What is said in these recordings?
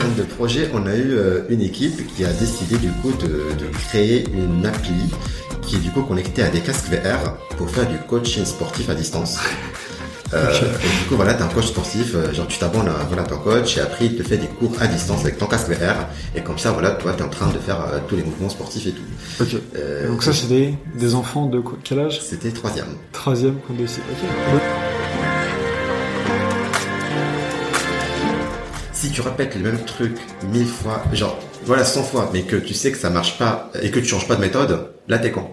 termes de projet, on a eu euh, une équipe qui a décidé du coup de, de créer une appli qui est du coup connectée à des casques VR pour faire du coaching sportif à distance. Euh, et du coup, voilà, t'es un coach sportif, euh, genre tu t'abonnes à voilà, ton coach et après il te fait des cours à distance avec ton casque VR et comme ça, voilà, toi t'es en train de faire euh, tous les mouvements sportifs et tout. Ok. Donc ça, c'est des, des enfants de quel âge? C'était troisième. Troisième qu'on décide. Ok. Si tu répètes le même truc mille fois, genre voilà 100 fois, mais que tu sais que ça marche pas et que tu changes pas de méthode, là t'es con.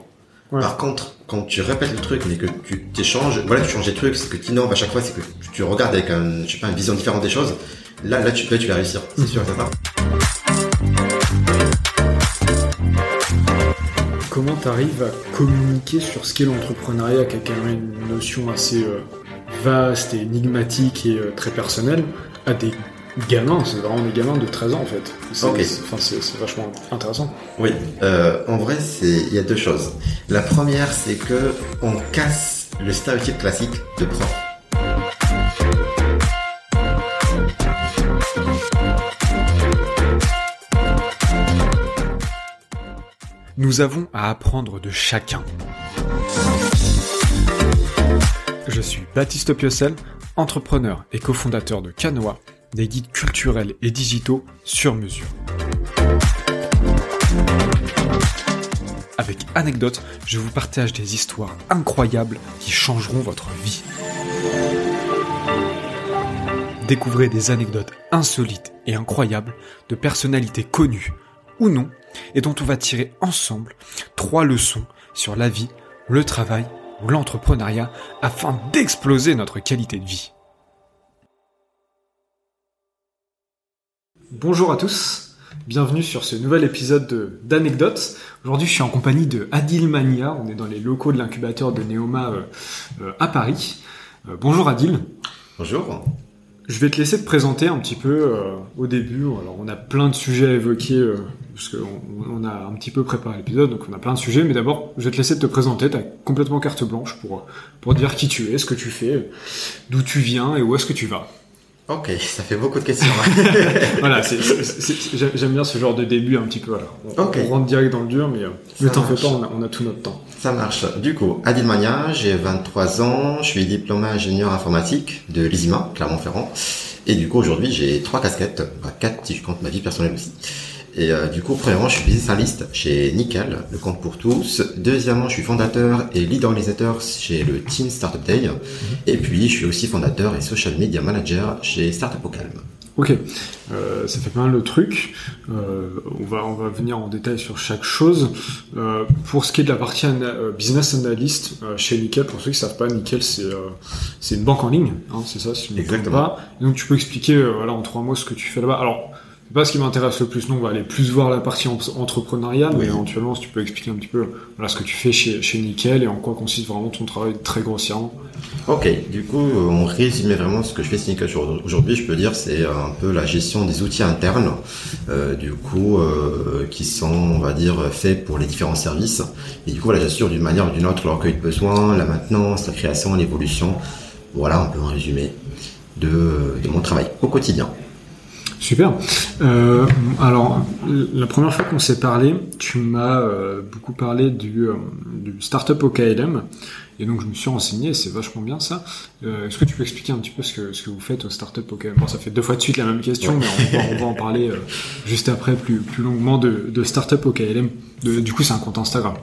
Ouais. Par contre, quand tu répètes le truc mais que tu t'échanges, voilà tu changes des trucs, c'est que tu innoves à chaque fois, c'est que tu regardes avec un, je sais pas, une vision différente des choses. Là, là tu, là, tu vas réussir, c'est sûr et certain. Comment t'arrives à communiquer sur ce qu'est l'entrepreneuriat, qui a quand même une notion assez euh, vaste et énigmatique et euh, très personnelle, à des gamins, c'est vraiment des gamins de 13 ans en fait. C'est Ok. c'est- enfin, c'est- c'est vachement intéressant. Oui, euh, en vrai, c'est il y a deux choses. La première, c'est que on casse le stéréotype classique de prof. Nous avons à apprendre de chacun. Je suis Baptiste Piocel, entrepreneur et cofondateur de Canoa, des guides culturels et digitaux sur mesure. Avec anecdotes, je vous partage des histoires incroyables qui changeront votre vie. Découvrez des anecdotes insolites et incroyables de personnalités connues ou non et dont on va tirer ensemble trois leçons sur la vie, le travail ou l'entrepreneuriat afin d'exploser notre qualité de vie. Bonjour à tous, bienvenue sur ce nouvel épisode de- d'Anecdotes. Aujourd'hui je suis en compagnie de Adil Mania, on est dans les locaux de l'incubateur de Neoma euh, euh, à Paris. Euh, bonjour Adil. Bonjour. Je vais te laisser te présenter un petit peu au début. Alors, on a plein de sujets à évoquer, parce qu'on on a un petit peu préparé l'épisode, donc on a plein de sujets. Mais d'abord, je vais te laisser te présenter. Tu as complètement carte blanche pour, pour dire qui tu es, ce que tu fais, d'où tu viens et où est-ce que tu vas. Ok, ça fait beaucoup de questions. Voilà, j'aime bien ce genre de début un petit peu. Voilà. On, Ok. on rentre direct dans le dur, mais ne t'en fais pas, on a, on a tout notre temps. Ça marche. Du coup, Adil Mania, j'ai 23 ans, je suis diplômé ingénieur informatique de l'ISIMA, Clermont-Ferrand. Et du coup, aujourd'hui, j'ai trois casquettes, enfin, quatre si je compte ma vie personnelle aussi. Et euh, du coup, premièrement, je suis business analyst chez Nickel, le compte pour tous. Deuxièmement, je suis fondateur et lead organisateur chez le Team Startup Day. Et puis, je suis aussi fondateur et social media manager chez Startup au Calme. Ok, euh, ça fait pas mal de trucs. Euh, on va on va venir en détail sur chaque chose. Euh, pour ce qui est de la partie ana- business analyst chez Nickel, pour ceux qui savent pas, Nickel c'est une banque en ligne, hein, c'est ça, si je me Exactement. pas. Donc tu peux expliquer voilà en trois mots ce que tu fais là-bas. Alors c'est pas ce qui m'intéresse le plus, non, on va aller plus voir la partie en- entrepreneuriale, mais éventuellement si tu peux expliquer un petit peu voilà ce que tu fais chez chez Nickel et en quoi consiste vraiment ton travail très grossièrement. Ok, du coup, on résumait vraiment ce que je fais chez Nickel aujourd'hui. Je peux dire c'est un peu la gestion des outils internes, euh, du coup, euh, qui sont, on va dire, faits pour les différents services. Et du coup, voilà, j'assure d'une manière ou d'une autre le recueil de besoins, la maintenance, la création, l'évolution. Voilà, un peu un résumé de, de mon travail au quotidien. Super. Euh, alors, la première fois qu'on s'est parlé, tu m'as euh, beaucoup parlé du, euh, du startup au KLM. Et donc, je me suis renseigné, c'est vachement bien ça. Est-ce que tu peux expliquer un petit peu ce que, ce que vous faites au startup au KLM Bon, ça fait deux fois de suite la même question, mais on va, on va en parler juste après plus, plus longuement de, de startup au KLM. De- du coup, c'est un compte Instagram.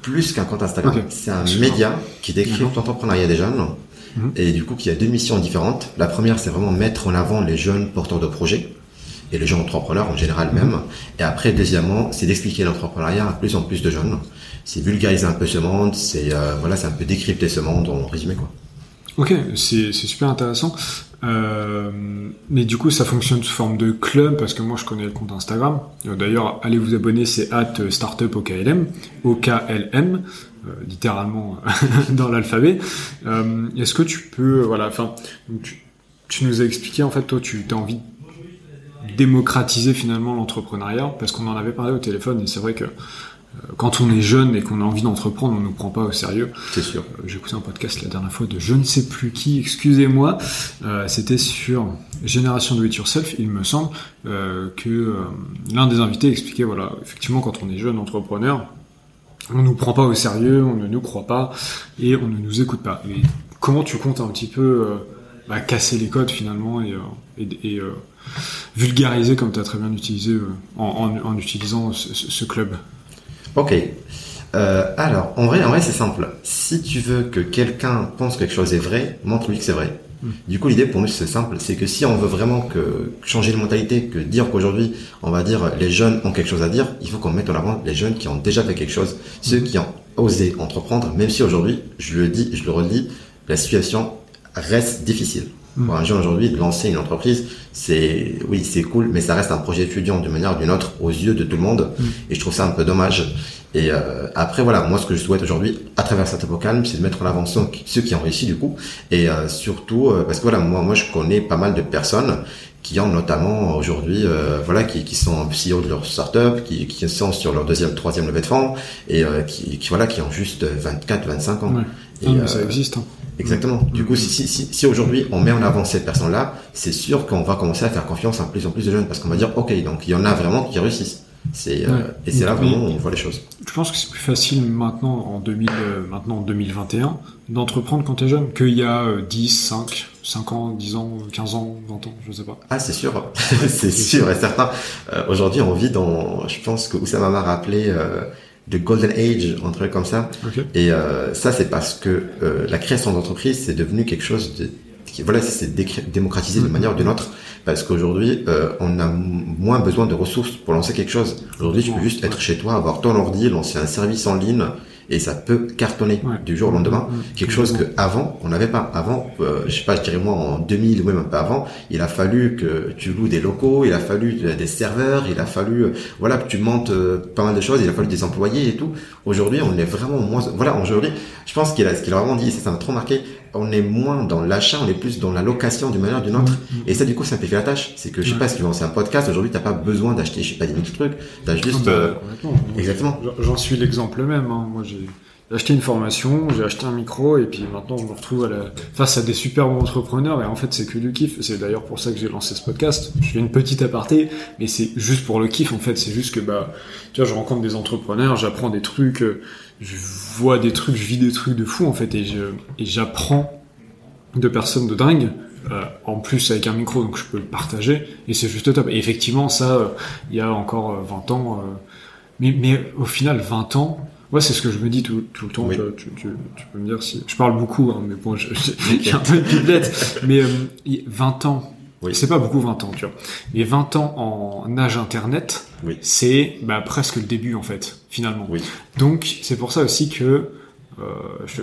Plus qu'un compte Instagram, c'est un Super. média qui décrit l'entrepreneuriat des jeunes. Mhm. Et du coup, qui a deux missions différentes. La première, c'est vraiment mettre en avant les jeunes porteurs de projets et les jeunes entrepreneurs en général même. Et après, deuxièmement, c'est d'expliquer l'entrepreneuriat à plus en plus de jeunes. C'est vulgariser un peu ce monde, c'est euh, voilà, c'est un peu décrypter ce monde en résumé quoi. Ok, c'est super intéressant. Euh, mais du coup, ça fonctionne sous forme de club parce que moi, je connais le compte Instagram. Euh, D'ailleurs, allez vous abonner, c'est at startup au KLM, au KLM, euh, littéralement dans l'alphabet. Euh, Est-ce que tu peux, voilà, enfin, tu, tu nous as expliqué en fait, toi, tu as envie de démocratiser finalement l'entrepreneuriat parce qu'on en avait parlé au téléphone et c'est vrai que quand on est jeune et qu'on a envie d'entreprendre, on ne nous prend pas au sérieux. C'est sûr. Euh, J'ai écouté un podcast la dernière fois de je ne sais plus qui, excusez-moi. Euh, C'était sur Génération Do It Yourself, il me semble, euh, que euh, l'un des invités expliquait, voilà, effectivement, quand on est jeune entrepreneur, on nous prend pas au sérieux, on ne nous croit pas et on ne nous écoute pas. Et comment tu comptes un petit peu euh, bah, casser les codes finalement et, euh, et, et, euh, vulgariser comme tu as très bien utilisé euh, en, en- en utilisant ce, club Ok. Euh, alors, en vrai, en vrai, c'est simple. Si tu veux que quelqu'un pense que quelque chose est vrai, montre-lui que c'est vrai. Mm. Du coup, l'idée pour nous, c'est simple. C'est que si on veut vraiment que changer de mentalité, que dire qu'aujourd'hui, on va dire les jeunes ont quelque chose à dire, il faut qu'on mette en avant les jeunes qui ont déjà fait quelque chose, ceux qui ont osé entreprendre, même si aujourd'hui, je le dis, je le redis, la situation reste difficile. Pour un jeune aujourd'hui, de lancer une entreprise, c'est, oui, c'est cool, mais ça reste un projet étudiant d'une manière ou d'une autre aux yeux de tout le monde. Mm. Et je trouve ça un peu dommage. Et euh, après, voilà, moi, ce que je souhaite aujourd'hui, à travers cet Calme, c'est de mettre en avant ceux qui, ont réussi, du coup. Et euh, surtout, euh, parce que voilà, moi, moi, je connais pas mal de personnes qui ont notamment aujourd'hui, euh, voilà, qui, qui sont CEO de leur startup, qui, qui sont sur leur deuxième, troisième levée de fonds, et euh, qui, qui, voilà, qui ont juste 24, 25 ans. Ouais. Et, Non, mais euh, ça existe. hein. Exactement. Du coup, si, si, si, si aujourd'hui on met en avant cette personne-là, c'est sûr qu'on va commencer à faire confiance à plus en plus de jeunes parce qu'on va dire, ok, donc il y en a vraiment qui réussissent. C'est euh, et c'est là vraiment où on voit les choses. Je pense que c'est plus facile maintenant en 2000, euh, maintenant en 2021 d'entreprendre quand t'es jeune qu'il y a euh, 10, 5, 5 ans, 10 ans, 15 ans, 20 ans, je sais pas. Ah, c'est sûr, c'est sûr et certain. Euh, aujourd'hui, on vit dans, je pense que Oussama m'a rappelé the golden age, un truc comme ça. Ok. Et euh, ça, c'est parce que euh, la création d'entreprise, c'est devenu quelque chose de qui- voilà, c'est démocratisé de manière ou d'une autre, parce qu'aujourd'hui, euh, on a moins besoin de ressources pour lancer quelque chose. Aujourd'hui, tu peux juste être chez toi, avoir ton ordi, lancer un service en ligne, et ça peut cartonner Ouais. du jour au lendemain. Ouais, Quelque chose que avant on n'avait pas. Avant, euh, je sais pas, je dirais moi en 2000 ou même un peu avant, il a fallu que tu loues des locaux, il a fallu des serveurs, il a fallu, euh, voilà, que tu montes euh, pas mal de choses, il a fallu des employés et tout. Aujourd'hui, on est vraiment moins. Voilà, aujourd'hui, je pense qu'il a, ce qu'il a vraiment dit, ça ça m'a trop marqué. On est moins dans l'achat, on est plus dans la location d'une manière ou d'une autre. Et ça, du coup, ça simplifie la tâche. C'est que je sais Ouais. pas si tu veux lancer un podcast aujourd'hui, t'as pas besoin d'acheter, je sais pas, des mille trucs. T'as juste. Ah bah, euh, exactement. J'en- J'en suis l'exemple même. hein. Moi, j'ai acheté une formation, j'ai acheté un micro, et puis maintenant, je me retrouve à la... face à des superbes entrepreneurs, et en fait, c'est que du kiff. C'est d'ailleurs pour ça que j'ai lancé ce podcast. Je fais une petite aparté, mais c'est juste pour le kiff, en fait. C'est juste que, bah, tu vois, je rencontre des entrepreneurs, j'apprends des trucs, euh, je vois des trucs, je vis des trucs de fou, en fait, et je et j'apprends de personnes de dingue. euh, en plus avec un micro donc je peux le partager et c'est juste top et effectivement ça euh, il y a encore euh, 20 ans euh, mais, mais au final 20 ans ouais c'est ce que je me dis tout, tout le temps Oui. tu, tu, tu peux me dire si je parle beaucoup hein, mais bon j'ai un peu de biblette mais euh, y- 20 ans Oui. c'est pas beaucoup 20 ans tu vois mais 20 ans en âge internet Oui. c'est bah, presque le début en fait finalement Oui. donc c'est pour ça aussi que euh, je- je-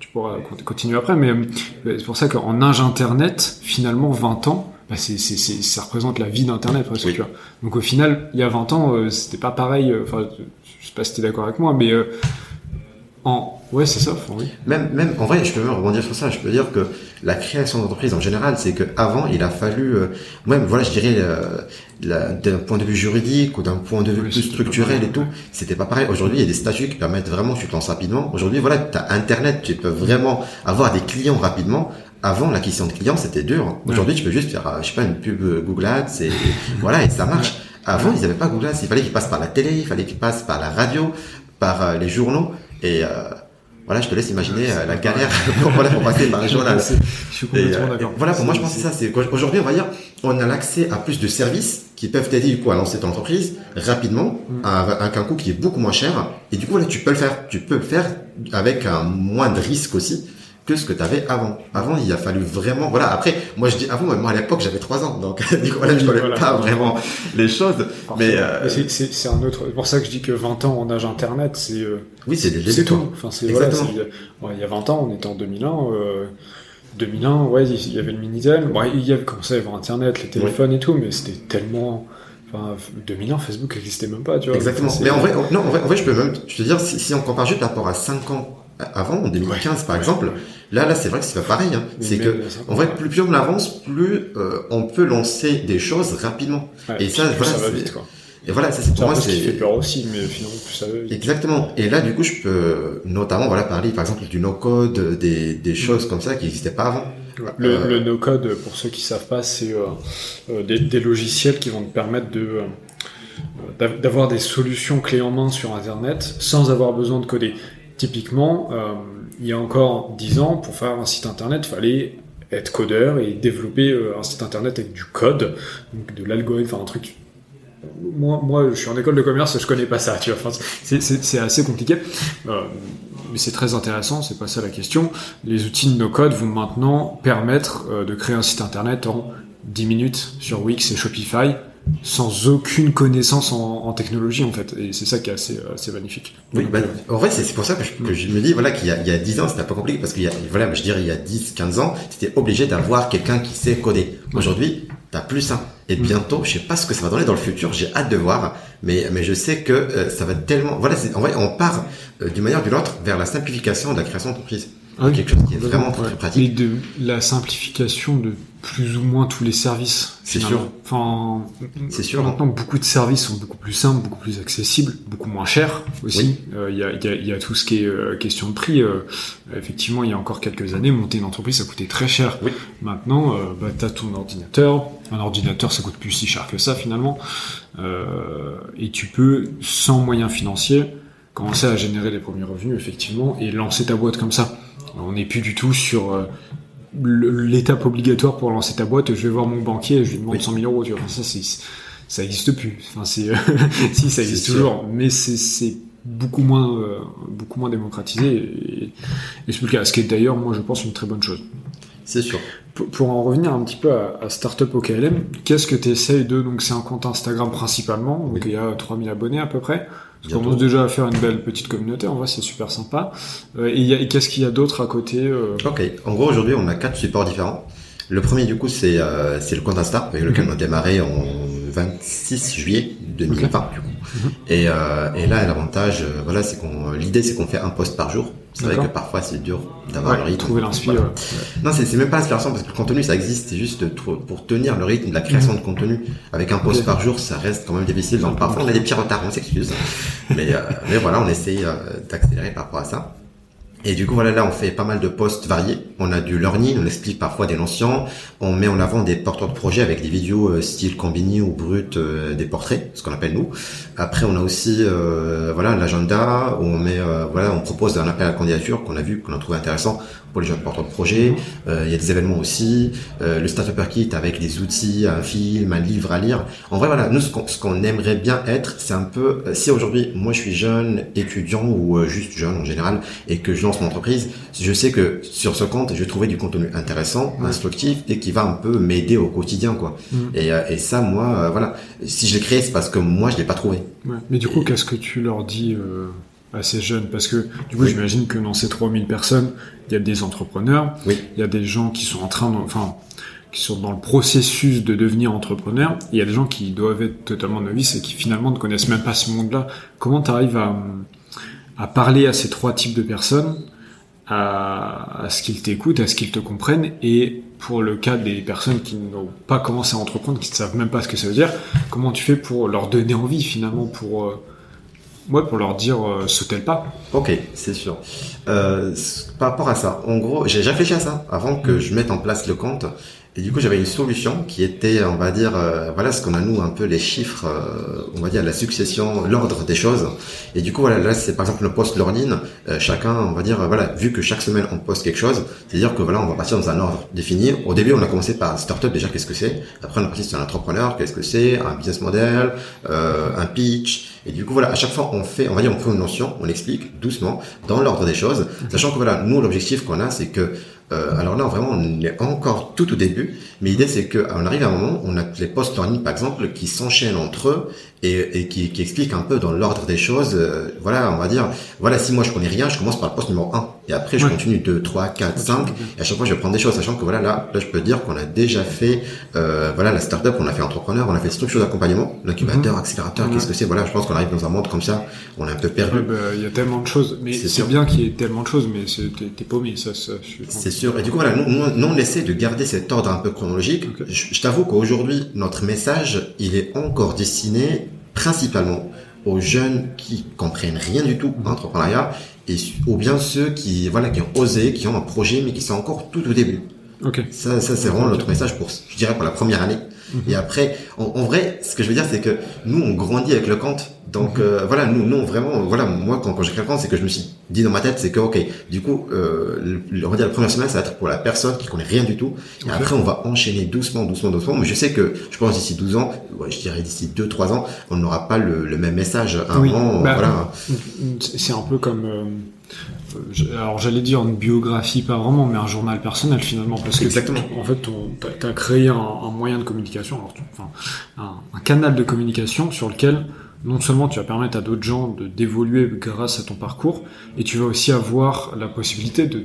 tu pourras con- continuer après, mais euh, c'est pour ça qu'en âge internet, finalement 20 ans, bah, c'est, c'est, c'est- ça représente la vie d'internet presque. Tu vois. Donc au final, il y a 20 ans, euh, c'était pas pareil. euh, Enfin, je sais pas si t'es d'accord avec moi, mais euh, en ouais, c'est ça. oui. Même, même, en vrai, je peux même rebondir sur ça. Je peux dire que la création d'entreprise en général, c'est que avant, il a fallu, euh, même, voilà, je dirais, euh, d'un point de vue juridique ou d'un point de vue Oui, plus structurel et tout, c'était pas pareil. Aujourd'hui, il y a des statuts qui permettent vraiment, tu te lances rapidement. Aujourd'hui, voilà, t'as Internet, tu peux vraiment avoir des clients rapidement. Avant, l'acquisition de clients, c'était dur. Aujourd'hui, tu peux juste faire, euh, je sais pas, une pub euh, Google Ads et, voilà, et ça marche. Avant, ils n'avaient pas Google Ads. Il fallait qu'ils passent par la télé, il fallait qu'ils passent par la radio, par euh, les journaux. Et euh, voilà, je te laisse imaginer euh, la galère pour, voilà, pour passer par journaux. C'est- Je suis complètement euh, d'accord. voilà, pour moi, je pense que c'est ça. C'est qu'aujourd'hui, on va dire, on a l'accès à plus de services qui peuvent t'aider du coup à lancer ton entreprise rapidement, Mm. avec un coût qui est beaucoup moins cher. Et du coup, là, tu peux le faire. Tu peux le faire avec un moins de risque aussi que ce que tu avais avant. Avant, il a fallu vraiment, voilà. Après, moi, je dis avant, mais moi, à l'époque, j'avais trois ans. Donc, du coup, voilà, je connais Voilà. pas vraiment les choses. Mais, euh, c'est, un autre. C'est pour ça que je dis que 20 ans en âge internet, c'est euh, oui, c'est des c'est tout. Enfin, c'est voilà, ouais, il y a 20 ans, on était en 2001. Euh, 2001, ouais, il y avait le Minitel. Bon, il y avait commencé à y avoir Internet, les téléphones et tout, mais c'était tellement. Enfin, 2001, Facebook n'existait même pas, tu vois. Exactement. Mais en vrai, en- non, en vrai, en vrai, je peux même te dire, si, si on compare juste par rapport à 5 ans avant, en 2015 par Ouais, exemple, ouais. là, là, c'est vrai que c'est pas pareil. Hein. C'est que, en vrai, plus, plus on avance, plus euh, on peut lancer des choses rapidement. ouais, et ça, voilà, ça va vite, quoi. Et voilà, ça c'est pour moi peu ce qui c'est fait peur aussi, mais finalement, plus ça veut. Exactement. Et là, du coup, je peux notamment voilà parler, par exemple, du no-code, des, des choses comme ça qui n'existaient pas avant. Le, Euh, le no-code, pour ceux qui savent pas, c'est euh, des, des logiciels qui vont te permettre de d'av- d'avoir des solutions clés en main sur Internet sans avoir besoin de coder. Typiquement, euh, il y a encore 10 ans, pour faire un site Internet, il fallait être codeur et développer euh, un site Internet avec du code, donc de l'algorithme, enfin un truc. Moi, je suis en école de commerce, je connais pas ça, tu vois. C'est- assez compliqué. Euh, mais c'est très intéressant, c'est pas ça la question. Les outils de no-code vont maintenant permettre de créer un site internet en 10 minutes sur Wix et Shopify sans aucune connaissance en, en technologie en fait. Et c'est ça qui est assez, assez magnifique. Oui, bah, en vrai, c'est pour ça que je, que je me dis, voilà, qu'il y a, il y a 10 ans, c'était peu compliqué, parce qu'il y a, voilà, je dirais, il y a 10, 15 ans, c'était obligé d'avoir quelqu'un qui sait coder. Aujourd'hui, t'as plus ça. Et Mm. bientôt, je sais pas ce que ça va donner dans le futur, j'ai hâte de voir, mais, mais je sais que euh, ça va tellement, voilà, en vrai, on part euh, d'une manière ou d'une autre vers la simplification de la création d'entreprise. Ah oui. quelque chose qui est vraiment très, très pratique. Mais de la simplification de plus ou moins tous les services. C'est sûr. Enfin, C'est sûr. Maintenant, beaucoup de services sont beaucoup plus simples, beaucoup plus accessibles, beaucoup moins chers aussi. Oui. Euh, Il y, a, il y, a, il y a tout ce qui est euh, question de prix. Euh, effectivement, il y a encore quelques années, monter une entreprise, ça coûtait très cher. Oui. Maintenant, bah, tu as ton ordinateur. Un ordinateur, ça coûte plus si cher que ça finalement. Et tu peux, sans moyens financiers, commencer à générer les premiers revenus, effectivement, et lancer ta boîte comme ça. On n'est plus du tout sur l'étape obligatoire pour lancer ta boîte. Je vais voir mon banquier et je lui demande Oui. 100 000 euros. Tu vois. Enfin, ça, ça existe plus. Enfin, c'est, si, ça existe sûr. toujours, mais c'est, beaucoup moins, euh, beaucoup moins démocratisé. Et, et c'est plus le cas. Ce qui est d'ailleurs, moi, je pense, une très bonne chose. C'est sûr. Pour, pour en revenir un petit peu à, à Startup OKLM, qu'est-ce que tu essayes de... Donc c'est un compte Instagram principalement, donc Oui. il y a 3000 abonnés à peu près. On commence déjà à faire une belle petite communauté, en vrai c'est super sympa. Euh, et qu'est-ce qu'il y a d'autre à côté euh, Ok. En gros, aujourd'hui, on a quatre supports différents. Le premier, du coup, c'est euh, le compte Insta, avec lequel Mhm. on a démarré en 26 juillet 2020, du coup. Mhm. Et, et là, l'avantage, voilà, c'est qu'on, l'idée, c'est qu'on fait un post par jour. C'est vrai que parfois, c'est dur d'avoir ouais, le rythme. trouver l'inspiration. Voilà. Non, c'est c'est même pas l'inspiration parce que le contenu, ça existe. C'est juste pour, tenir le rythme de la création de contenu. Avec un post par jour, ça reste quand même difficile. Donc parfois, on a des petits retards, on s'excuse. mais, euh, mais voilà, on essaye euh, d'accélérer par rapport à ça. Et du coup, voilà, là, on fait pas mal de posts variés. On a du learning, on explique parfois des notions. On met en avant des porteurs de projets avec des vidéos euh, style Combini ou Brut, euh, des portraits, ce qu'on appelle nous. Après, on a aussi, euh, voilà, l'agenda on met, voilà, on propose un appel à candidature qu'on a vu, qu'on a trouvé intéressant pour les jeunes porteurs de projets. Il y a des événements aussi. Le Startup Kit avec des outils, un film, un livre à lire. En vrai, voilà, nous, ce qu'on aimerait bien être, c'est un peu, si aujourd'hui, moi, je suis jeune, étudiant ou juste jeune en général, et que je lance mon entreprise, je sais que sur ce compte, je vais trouver du contenu intéressant, instructif, et qui va un peu m'aider au quotidien, quoi. Et, euh, et ça, moi, euh, voilà, si je l'ai créé, c'est parce que moi, je l'ai pas trouvé. Ouais. Mais du coup, Et- qu'est-ce que tu leur dis euh, à ces jeunes? Parce que du coup, Oui. j'imagine que dans ces 3000 personnes, il y a des entrepreneurs, Oui. il y a des gens qui sont en train de... Enfin, qui sont dans le processus de devenir entrepreneurs, et il y a des gens qui doivent être totalement novices et qui finalement ne connaissent même pas ce monde-là. Comment tu arrives à, à parler à ces trois types de personnes, à, à ce qu'ils t'écoutent, à ce qu'ils te comprennent, et pour le cas des personnes qui n'ont pas commencé à entreprendre, qui ne savent même pas ce que ça veut dire, comment tu fais pour leur donner envie finalement, pour, euh, ouais, pour leur dire euh, sautez le pas Ok, c'est sûr. Euh, par rapport à ça, en gros, j'ai j'ai réfléchi à ça avant que je mette en place le compte. Et du coup, j'avais une solution qui était, on va dire, euh, voilà ce qu'on a nous un peu les chiffres, euh, on va dire la succession, l'ordre des choses. Et du coup, voilà, là, c'est par exemple le post learning. Euh, chacun, on va dire, euh, voilà, vu que chaque semaine on poste quelque chose, c'est-à-dire que voilà, on va partir dans un ordre défini. Au début, on a commencé par startup déjà, qu'est-ce que c'est? Après, on a parti sur un entrepreneur, qu'est-ce que c'est? Un business model, euh, un pitch. Et du coup, voilà, à chaque fois, on fait, on va dire, on fait une notion, on explique doucement dans l'ordre des choses, sachant que voilà, nous, l'objectif qu'on a, c'est que euh, alors là, vraiment, on est encore tout au début, mais l'idée, c'est qu'on arrive à un moment, on a les post learning, par exemple, qui s'enchaînent entre eux et, et qui, qui expliquent un peu dans l'ordre des choses. euh, voilà, on va dire, voilà, si moi je connais rien, je commence par le poste numéro 1. Et après, je Ouais. continue 2, 3, 4, 5. Et à chaque fois, je vais prendre des choses, sachant que voilà, là, là je peux dire qu'on a déjà fait, euh, voilà, la startup, on a fait entrepreneur, on a fait structure d'accompagnement, l'incubateur, accélérateur, Mhm. qu'est-ce que c'est? Voilà, je pense qu'on arrive dans un monde comme ça, on est un peu perdu. Ouais, bah, Il y a tellement de choses, mais C'est bien qu'il y ait tellement de choses, mais c'est- t'es paumé, ça, ça C'est sûr. Et du coup, voilà, nous, nous, nous, on essaie de garder cet ordre un peu chronologique. Ok. Je, je t'avoue qu'aujourd'hui, notre message, il est encore destiné principalement aux jeunes qui comprennent rien du tout en entrepreneuriat et ou bien ceux qui voilà qui ont osé, qui ont un projet mais qui sont encore tout au début. Ok. Ça, ça c'est vraiment notre message pour, je dirais, pour la première année. Et après, en, en vrai, ce que je veux dire, c'est que nous, on grandit avec le compte. Donc euh, voilà, nous, nous vraiment, voilà, moi quand, quand j'ai créé le c'est que je me suis dit dans ma tête, c'est que ok, du coup, euh, le, on va dire la première semaine, ça va être pour la personne qui connaît rien du tout. Et après, on va enchaîner doucement, doucement, doucement. Mais je sais que, je pense d'ici 12 ans, ouais, je dirais d'ici 2-3 ans, on n'aura pas le, le même message. Un Oui, an, bah, voilà. C'est un peu comme. Euh, alors j'allais dire une biographie, pas vraiment, mais un journal personnel finalement, parce que Exactement. tu- en fait, tu as, créé un, un moyen de communication, alors enfin, un, un canal de communication sur lequel non seulement tu vas permettre à d'autres gens de d'évoluer grâce à ton parcours, et tu vas aussi avoir la possibilité de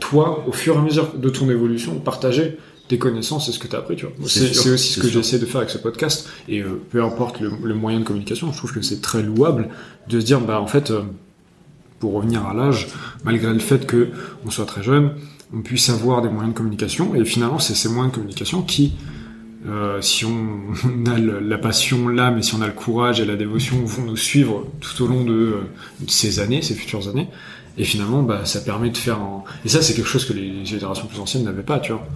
toi, au fur et à mesure de ton évolution, partager tes connaissances et ce que tu as appris. Tu vois. C'est aussi ce que j'essaie de faire avec ce podcast. Et euh, peu importe le, le moyen de communication, je trouve que c'est très louable de se dire, bah en fait, euh, pour revenir à l'âge, malgré le fait que on soit très jeune, on puisse avoir des moyens de communication. Et finalement, c'est ces moyens de communication qui, euh, si on, a la passion, l'âme, et si on a le courage et la dévotion, vont nous suivre tout au long de, euh, ces années, ces futures années. Et finalement, bah, ça permet de faire un... Et ça, c'est quelque chose que les générations plus anciennes n'avaient pas, tu vois.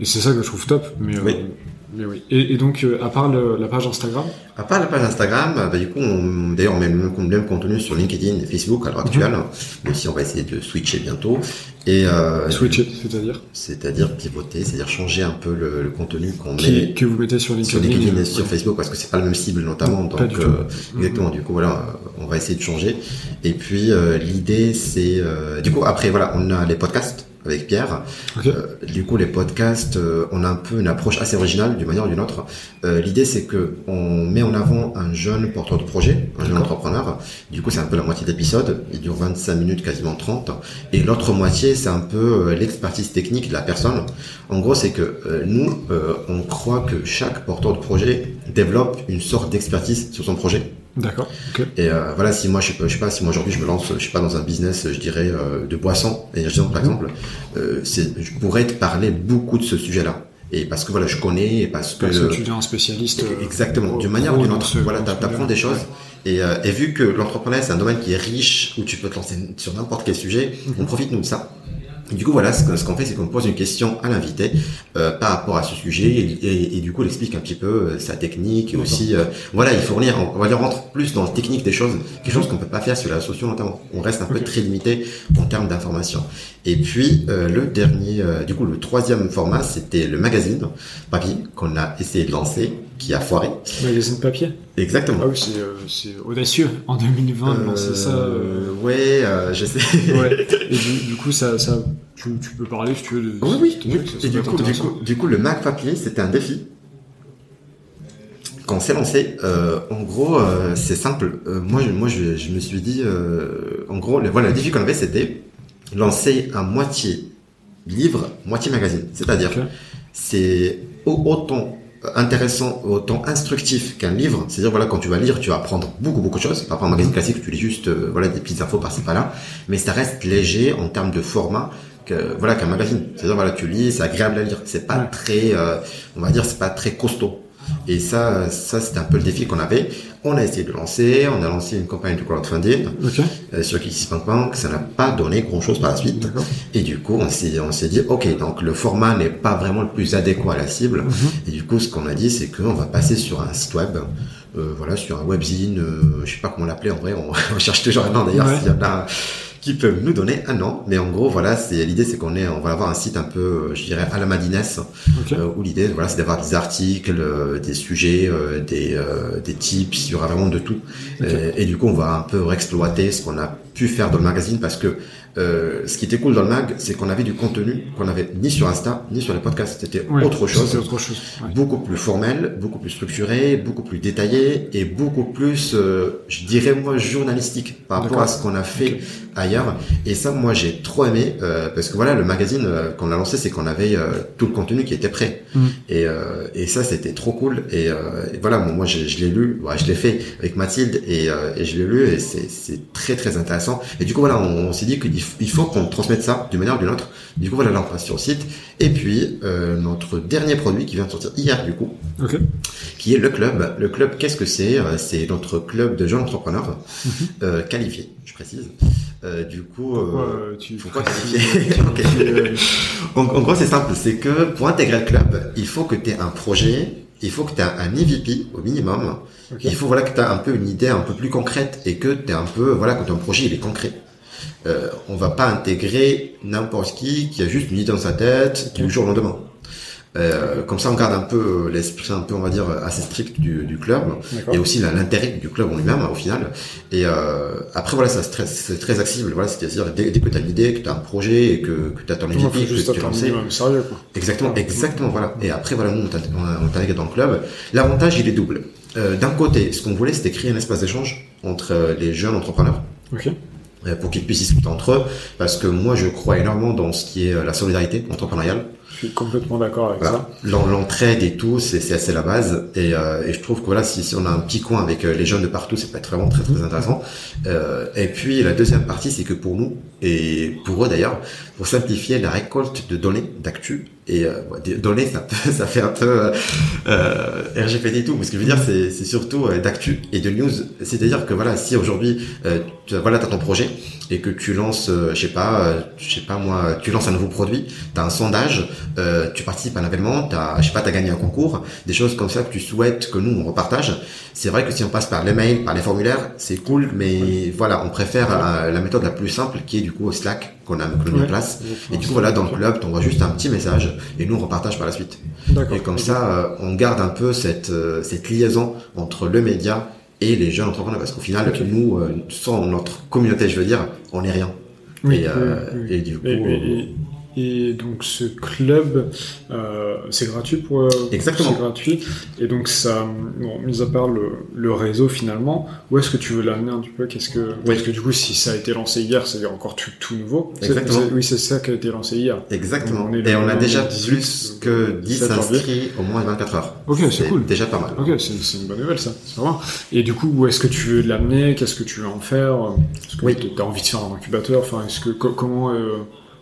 Et c'est ça que je trouve top. Mais, euh. Mais oui. Et, et donc, euh, à part le- la page Instagram, À part la page Instagram, bah, du coup, on, d'ailleurs, on met le même, contenu sur LinkedIn et Facebook à l'heure actuelle, même si on va essayer de switcher bientôt. Et euh, switcher, c'est-à-dire, c'est-à-dire pivoter, c'est-à-dire changer un peu le, le contenu qu'on met que vous mettez sur sur LinkedIn. LinkedIn et euh, sur ouais. Facebook parce que c'est pas la même cible notamment. Pas Donc tout. euh, exactement. Du coup, voilà, on va essayer de changer. Et puis euh, l'idée, c'est euh, du coup après voilà, on a les podcasts avec Pierre. Euh, du coup, les podcasts, euh, on a un peu une approche assez originale d'une manière ou d'une autre. Euh, L'idée, c'est que on met en avant un jeune porteur de projet, un jeune entrepreneur. Du coup, c'est un peu la moitié d'épisode. Il dure 25 minutes, quasiment 30. Et l'autre moitié, c'est un peu l'expertise technique de la personne. En gros, c'est que nous, on croit que chaque porteur de projet développe une sorte d'expertise sur son projet. D'accord. Et euh, voilà, si moi, je je sais pas, si moi aujourd'hui je me lance, je sais pas, dans un business, je dirais, euh, de boissons, énergisante par Mhm. exemple, euh, c'est, je pourrais te parler beaucoup de ce sujet-là. Et parce que voilà, je connais, et parce que... Parce que tu deviens un spécialiste. euh, Exactement, d'une manière ou d'une autre. Voilà, t'apprends des choses. Et, et vu que l'entrepreneuriat, c'est un domaine qui est riche, où tu peux te lancer sur n'importe quel sujet, Mhm. on profite nous de ça. Du coup, voilà, ce qu'on fait, c'est qu'on pose une question à l'invité euh, par rapport à ce sujet, et, et- et du coup, il explique un petit peu euh, sa technique, et aussi, euh, voilà, il fournit, on va dire, rentre plus dans le technique des choses, quelque chose qu'on peut pas faire sur la sociaux notamment. On reste un peu très limité en termes d'information. Et puis, euh, le dernier, euh, du coup, le troisième format, c'était le magazine papier qu'on a essayé de lancer, qui a foiré. Magazine papier. Exactement. Ah oui, c'est euh, c'est audacieux en 2020 de lancer ça. euh, ouais, euh, je sais. Ouais. Et du, du coup, ça, ça, tu, tu peux parler si tu veux de. Oui, oui, de- oui. ça- ça Et du coup, du coup, du coup, le Mac papier, c'était un défi. Quand on s'est lancé, euh, en gros, euh, c'est simple. Euh, moi, je, moi, je, je me suis dit, euh, en gros, le, voilà, le défi qu'on avait, c'était lancer un moitié livre, moitié magazine. C'est-à-dire, c'est au- autant intéressant, autant instructif qu'un livre. C'est-à-dire, voilà, quand tu vas lire, tu vas apprendre beaucoup, beaucoup de choses. Par rapport à un magazine classique, tu lis juste, euh, voilà, des petites infos par-ci, par-là. Mais ça reste léger en termes de format que, voilà, qu'un magazine. C'est-à-dire, voilà, tu lis, c'est agréable à lire. C'est pas très, euh, on va dire, c'est pas très costaud. Et ça, ça, c'était un peu le défi qu'on avait. On a essayé de lancer, on a lancé une campagne de crowdfunding Ok. euh, sur ça n'a pas donné grand-chose par la suite. Et du coup, on s'est, on s'est dit, ok, donc le format n'est pas vraiment le plus adéquat à la cible. Mhm. Et du coup, ce qu'on a dit, c'est qu'on va passer sur un site web, euh, voilà, sur un webzine, euh, je sais pas comment l'appeler en vrai, on, on cherche toujours un nom d'ailleurs, s'il y en a qui peuvent nous donner un nom. Mais en gros, voilà, c'est l'idée, c'est qu'on est, on va avoir un site un peu, euh, je dirais, à la Madinès, Ok. euh, où l'idée, voilà, c'est d'avoir des articles, euh, des sujets, euh, des, des tips, il y aura vraiment de tout. Et du coup, on va un peu exploiter ce qu'on a pu faire dans le magazine parce que euh, ce qui était cool dans le mag, c'est qu'on avait du contenu qu'on avait ni sur Insta, ni sur les podcasts. C'était Ouais, autre chose. C'était autre chose. ouais. Beaucoup plus formel, beaucoup plus structuré, beaucoup plus détaillé et beaucoup plus, euh, je dirais moi, journalistique par rapport à ce qu'on a fait ailleurs. Et ça, moi, j'ai trop aimé euh, parce que voilà, le magazine qu'on a lancé, c'est qu'on avait tout le contenu qui était prêt. Mm. Et, et ça, c'était trop cool. Et, et voilà, moi, moi, je, je l'ai lu, ouais, je l'ai fait avec Mathilde et, et je l'ai lu et c'est très très intéressant. intéressant. Et du coup, voilà, on, s'est dit qu'il faut qu'on transmette ça d'une manière ou d'une autre. Du coup, voilà, là, on passe sur le site. Et puis, euh, notre dernier produit qui vient de sortir hier, du coup, qui est le club. Le club, qu'est-ce que c'est? Euh, C'est notre club de jeunes entrepreneurs mhm. euh, qualifiés, je précise. Euh, du coup, euh, tu pourquoi qualifier en, en, gros, c'est simple. C'est que pour intégrer le club, il faut que tu aies un projet, il faut que tu aies un EVP au minimum. Il faut voilà que tu as un peu une idée un peu plus concrète et que tu un peu voilà que ton projet il est concret. Euh, on va pas intégrer n'importe qui qui a juste une idée dans sa tête du jour au lendemain. Euh, comme ça, on garde un peu l'esprit, un peu, on va dire, assez strict du, du club, et aussi l'intérêt du club en lui-même, au final. Et euh, après, voilà, ça c'est très, accessible. Voilà, c'est-à-dire dès, dès, que tu as une idée, que tu as un projet et que, que tu as ton MVP, que tu es lancé. Sérieux, quoi. Exactement, exactement, voilà. Et après, voilà, nous, on t'intègre dans le club. L'avantage, il est double. Euh, D'un côté, ce qu'on voulait, c'était créer un espace d'échange entre euh, les jeunes entrepreneurs. Okay euh, pour qu'ils puissent discuter entre eux, parce que moi je crois énormément dans ce qui est la solidarité entrepreneuriale. Je suis complètement d'accord avec ça. L'entraide et tout, c'est assez la base. Et, euh, et, je trouve que voilà, si, si, on a un petit coin avec euh, les jeunes de partout, c'est peut être vraiment très très intéressant. Euh, et puis la deuxième partie, c'est que pour nous et pour eux d'ailleurs, pour simplifier la récolte de données d'actu et euh, données, ça, ça fait un peu euh, euh RGPD et tout. Mais ce que je veux dire, c'est surtout euh, d'actu et de news. C'est-à-dire que voilà, si aujourd'hui, euh, tu, voilà, t'as ton projet et que tu lances, je sais pas, je sais pas moi, tu lances un nouveau produit, t'as un sondage euh, tu participes à un événement, t'as, je sais pas, t'as gagné un concours, des choses comme ça que tu souhaites que nous on repartage. C'est vrai que si on passe par les mails, par les formulaires, c'est cool, mais voilà, on préfère la, méthode la plus simple qui est du coup au Slack qu'on a, mis en place. Et du coup voilà, dans le club, t'envoies juste un petit message et nous on repartage par la suite. Et comme ça, euh, on garde un peu cette euh, cette liaison entre le média et les jeunes entrepreneurs parce qu'au final, nous, sans notre communauté, je veux dire, on n'est rien. et, et, du coup, et donc ce club, euh, c'est gratuit pour. Euh, Exactement. C'est gratuit. Et donc ça, bon, mis à part le, le réseau finalement, où est-ce que tu veux l'amener un petit peu? Qu'est-ce que Parce que du coup, si ça a été lancé hier, c'est encore tout, tout nouveau. Exactement. oui, c'est ça qui a été lancé hier. Exactement. et on a déjà plus que 10 inscrits au moins 24 heures. Ok, c'est cool. Déjà pas mal. Ok, c'est une bonne nouvelle ça. C'est vraiment. Et du coup, où est-ce que tu veux l'amener? Qu'est-ce que tu veux en faire? Est-ce que oui. tu as envie de faire un incubateur Enfin, est-ce que comment euh,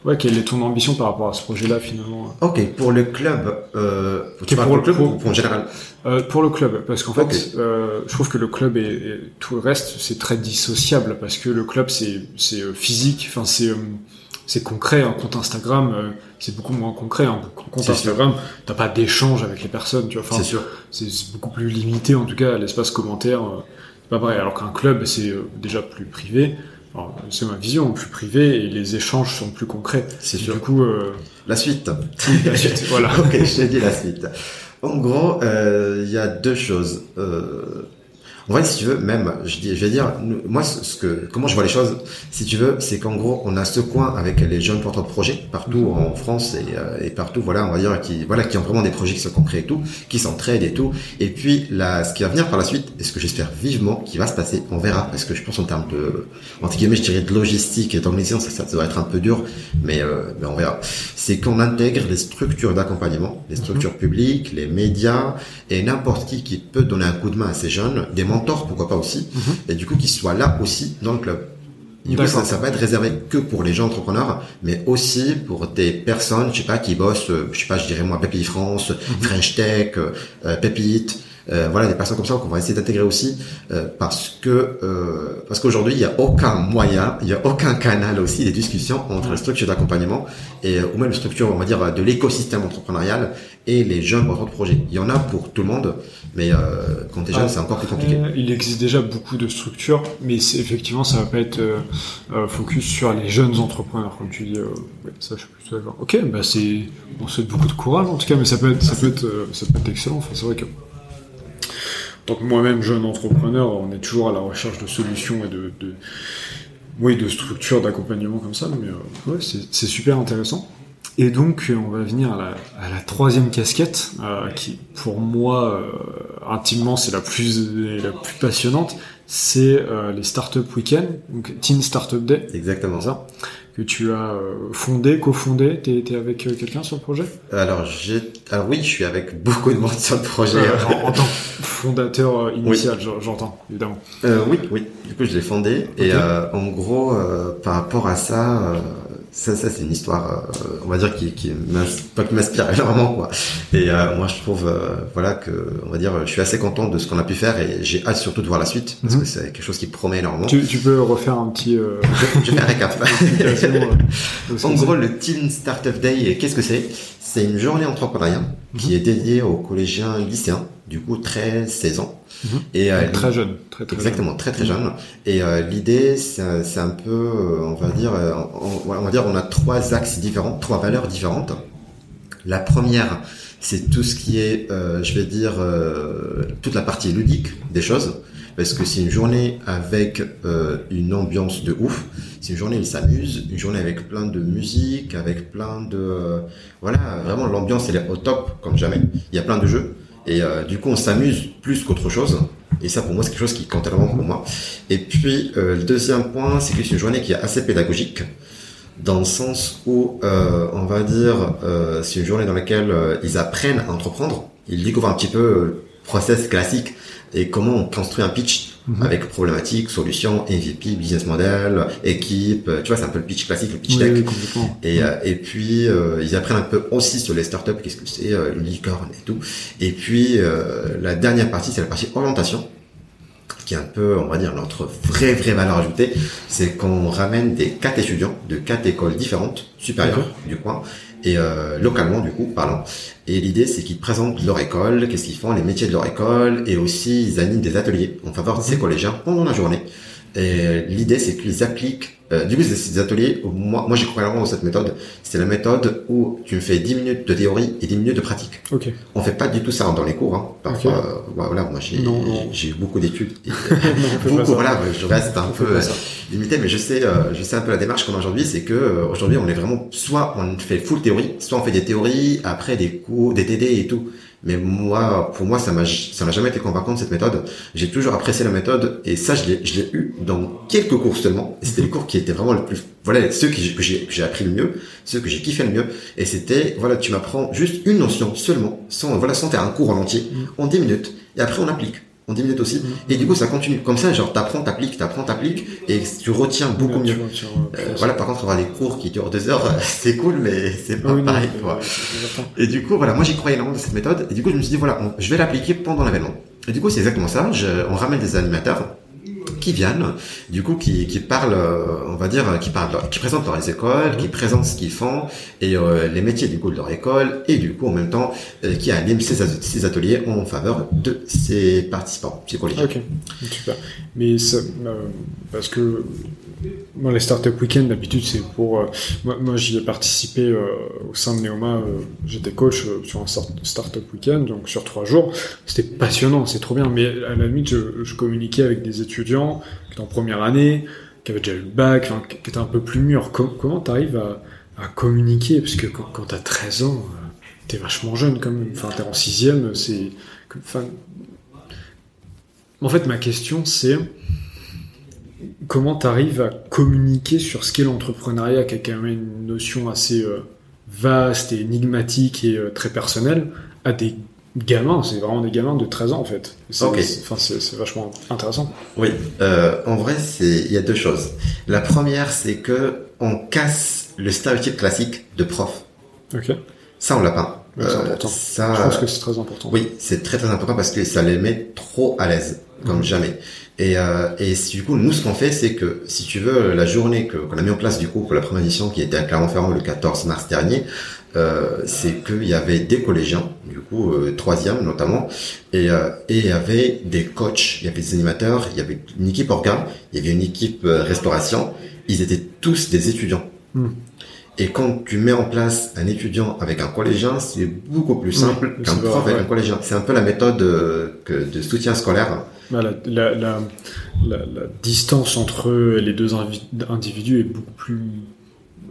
Ouais, quelle est ton ambition par rapport à ce projet-là finalement Ok, pour le club, euh, tu pour, le club ou pour, en général euh, Pour le club, parce qu'en fait, euh, je trouve que le club et, tout le reste, c'est très dissociable parce que le club c'est c'est euh, physique, enfin c'est euh, c'est concret. Un compte Instagram, euh, c'est beaucoup moins concret. Un compte Instagram, t'as pas d'échange avec les personnes, tu vois. c'est sûr. C'est beaucoup plus limité en tout cas l'espace commentaire. c'est pas vrai. Alors qu'un club, c'est déjà plus privé c'est ma vision, plus privée et les échanges sont plus concrets. C'est sûr. Du coup, euh... la suite. la suite, voilà. ok, je t'ai dit la suite. En gros, euh, il y a deux choses. Euh, en vrai, si tu veux, même, je, dis, je vais dire, moi, ce que, comment je vois les choses, si tu veux, c'est qu'en gros, on a ce coin avec les jeunes porteurs de projets partout en France et, euh, et, partout, voilà, on va dire, qui, voilà, qui ont vraiment des projets qui sont concrets et tout, qui s'entraident et tout. Et puis, là, ce qui va venir par la suite, et ce que j'espère vivement qui va se passer, on verra, parce que je pense en termes de, entre guillemets, je dirais de logistique et d'organisation, ça, ça doit être un peu dur, mais, euh, mais on verra. C'est qu'on intègre les structures d'accompagnement, les structures mhm. publiques, les médias et n'importe qui qui peut donner un coup de main à ces jeunes, des pourquoi pas aussi, mhm. et du coup qu'ils soient là aussi dans le club. Du coup, ça, ça va être réservé que pour les gens entrepreneurs, mais aussi pour des personnes, je sais pas, qui bossent, euh, je sais pas, je dirais moi, Pépi France, mhm. French Tech, euh, Pépite, voilà, des personnes comme ça qu'on va essayer d'intégrer aussi euh, parce que euh, parce qu'aujourd'hui il n'y a aucun moyen, il n'y a aucun canal aussi des discussions entre les structures d'accompagnement et ou même les structures on va dire de l'écosystème entrepreneurial et les jeunes porteurs de projet. Il y en a pour tout le monde, mais quand tu es jeune c'est encore plus compliqué. Il existe déjà beaucoup de structures, mais effectivement ça va pas être focus sur les jeunes entrepreneurs comme tu dis. ça je suis plutôt d'accord. Ok, bah c'est on souhaite beaucoup de courage en tout cas, mais ça peut être ça peut être ça peut être excellent. Enfin, c'est vrai que donc moi-même jeune entrepreneur, on est toujours à la recherche de solutions et de, de oui, de structures d'accompagnement comme ça. Mais euh, ouais, c'est super intéressant. Et donc on va venir à la, à la troisième casquette, euh, qui pour moi euh, intimement c'est la plus la plus passionnante, c'est euh, les Startup Weekend, donc Teen Startup Day. Exactement ça? Que tu as euh, fondé, cofondé. T'es es avec quelqu'un sur le projet? Alors j'ai, alors oui, je suis avec beaucoup de monde sur le projet. en, tant que fondateur initial, j'entends évidemment. oui, oui. Du coup, je l'ai fondé et en gros, par rapport à ça ça, ça c'est une histoire, euh, on va dire, qui, qui m'inspire énormément, quoi. Et euh, moi, je trouve, euh, voilà, que, on va dire, je suis assez content de ce qu'on a pu faire et j'ai hâte surtout de voir la suite parce mhm. que c'est quelque chose qui promet énormément. Tu, tu peux refaire un petit. je, vais faire un récap. en gros, le Teen Startup Day, qu'est-ce que c'est? C'est une journée entrepreneuriale qui mhm. est dédiée aux collégiens lycéens, du coup 13-16 ans. Mhm. Et euh, très jeune, très, exactement, très très jeune. Et euh, l'idée, c'est un peu, euh, on va dire, on, va dire, on a trois axes différents, trois valeurs différentes. La première, c'est tout ce qui est, je vais dire, toute la partie ludique des choses parce que c'est une journée avec une ambiance de ouf. C'est une journée où ils s'amusent, une journée avec plein de musique, avec plein de voilà, vraiment l'ambiance elle est au top comme jamais. Il y a plein de jeux. Et euh, du coup, on s'amuse plus qu'autre chose. Et ça, pour moi, c'est quelque chose qui compte tellement pour moi. Et puis, euh, le deuxième point, c'est que c'est une journée qui est assez pédagogique, dans le sens où, euh, on va dire, euh, c'est une journée dans laquelle ils apprennent à entreprendre. Ils découvrent un petit peu le process classique et comment on construit un pitch Mhm. avec problématiques, solutions, MVP, business model, équipe. Tu vois, c'est un peu le pitch classique, le pitch tech. et, euh, et puis, euh, ils apprennent un peu aussi sur les startups, qu'est-ce que c'est, euh, licorne et tout. Et puis, la dernière partie, c'est la partie orientation qui est un peu, on va dire, notre vraie, vraie valeur ajoutée, c'est qu'on ramène des quatre étudiants de quatre écoles différentes, supérieures du coin, et euh, localement du coup parlant. Et l'idée c'est qu'ils présentent leur école, qu'est-ce qu'ils font, les métiers de leur école, et aussi ils animent des ateliers en faveur de ces mhm. collégiens pendant la journée. Et l'idée, c'est qu'ils appliquent, euh, du coup, ces ateliers, moi, moi, j'y crois vraiment dans cette méthode. C'est la méthode où tu me fais 10 minutes de théorie et 10 minutes de pratique. Ok. On fait pas du tout ça dans les cours, hein. Parfois, euh, voilà, moi, j'ai, j'ai beaucoup d'études. beaucoup, voilà, je reste un peu euh, limité, mais je sais, euh, je sais un peu la démarche qu'on a aujourd'hui, c'est que, aujourd'hui, on est vraiment, soit on fait full théorie, soit on fait des théories, après des cours, des TD et tout. Mais moi, pour moi, ça m'a, ça n'a jamais été convaincant cette méthode. J'ai toujours apprécié la méthode et ça, je l'ai, je l'ai eu dans quelques cours seulement. Et c'était les cours qui étaient vraiment le plus, voilà, ceux que j'ai, que j'ai appris le mieux, ceux que j'ai kiffé le mieux. Et c'était, voilà, tu m'apprends juste une notion seulement, sans, voilà, sans faire un cours en entier, mm. en 10 minutes. Et après, on applique en 10 minutes aussi. Mm. Et du coup, ça continue. Comme ça, genre, t'apprends, t'appliques, t'apprends, t'appliques, et tu retiens beaucoup mieux. Euh, voilà, par contre, avoir des cours qui durent deux heures, c'est cool, mais c'est pas pareil, quoi. et du coup, voilà, moi, j'y croyais énormément de cette méthode, et du coup, je me suis dit, voilà, je vais l'appliquer pendant l'événement. Et du coup, c'est exactement ça. Je, on ramène des animateurs viennent, du coup, qui, qui parlent, euh, on va dire, qui parlent, qui présentent leurs écoles, qui présentent ce qu'ils font et euh, les métiers du coup de leur école, et du coup en même temps euh, qui animent ces, ces, ateliers en faveur de ses participants psychologiques. Ok, super. Mais ça, parce que moi, les Startup Weekend, d'habitude, c'est pour. Euh, moi, j'y ai participé euh, au sein de Neoma. Euh, j'étais coach sur un Startup Weekend, donc sur trois jours. C'était passionnant, c'est trop bien. Mais à la limite, je, communiquais avec des étudiants qui étaient en première année, qui avaient déjà eu le bac, qui étaient un peu plus mûrs. comment tu arrives à, à, communiquer? Parce que quand, quand tu as 13 ans, t'es vachement jeune quand même. Enfin, t'es en sixième, c'est. En fait, ma question, c'est comment tu arrives à communiquer sur ce qu'est l'entrepreneuriat, qui est quand même une notion assez euh, vaste et énigmatique et euh, très personnelle, à des gamins, c'est vraiment des gamins de 13 ans en fait. C'est vachement intéressant. Oui, euh, en vrai, il y a deux choses. La première, c'est que on casse le stéréotype classique de prof. Ok. Ça, on l'a pas. important. Ça, Je pense que c'est très important. Oui, c'est très très important parce que ça les met trop à l'aise, comme mmh. jamais. Et, euh, et du coup, nous, ce qu'on fait, c'est que, si tu veux, la journée que qu'on a mis en place du coup pour la première édition, qui était à Clermont-Ferrand le 14 mars dernier, euh, c'est qu'il y avait des collégiens, du coup, euh, troisième notamment, et euh, et il y avait des coachs, il y avait des animateurs, il y avait une équipe organe, il y avait une équipe euh, restauration. Ils étaient tous des étudiants. Hmm. Et quand tu mets en place un étudiant avec un collégien, c'est beaucoup plus simple qu'un prof avec un collégien. C'est un peu la méthode euh, que de soutien scolaire la, la, la, la, distance entre les deux individus est beaucoup plus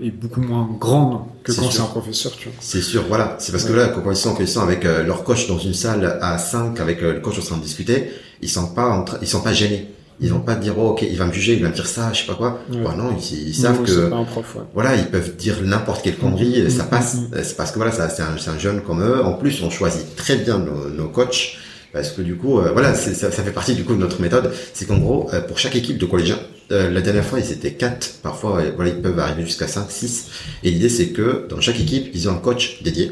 est beaucoup moins grande que quand c'est un professeur, tu vois. C'est sûr, voilà. C'est parce que là, quand ils sont, ils sont avec euh, leur coach dans une salle à 5, avec euh, le coach en train de discuter, ils sont pas, ils sont pas gênés. Ils vont pas dire, oh, ok, il va me juger, il va me dire ça, je sais pas quoi. Ouais. Bah non, ils, ils savent Non, que, c'est pas un prof, ouais. voilà, ils peuvent dire n'importe quelle connerie, et ça Mhm. passe. Mhm. Euh, C'est parce que voilà, c'est un, jeune comme eux. En plus, on choisit très bien nos, nos coachs. Parce que du coup, euh, voilà, ça, ça fait partie du coup de notre méthode. C'est qu'en gros, euh, pour chaque équipe de collégiens, euh, la dernière fois, ils étaient quatre. Parfois, euh, voilà, ils peuvent arriver jusqu'à 5, 6. Et l'idée, c'est que dans chaque équipe, ils ont un coach dédié.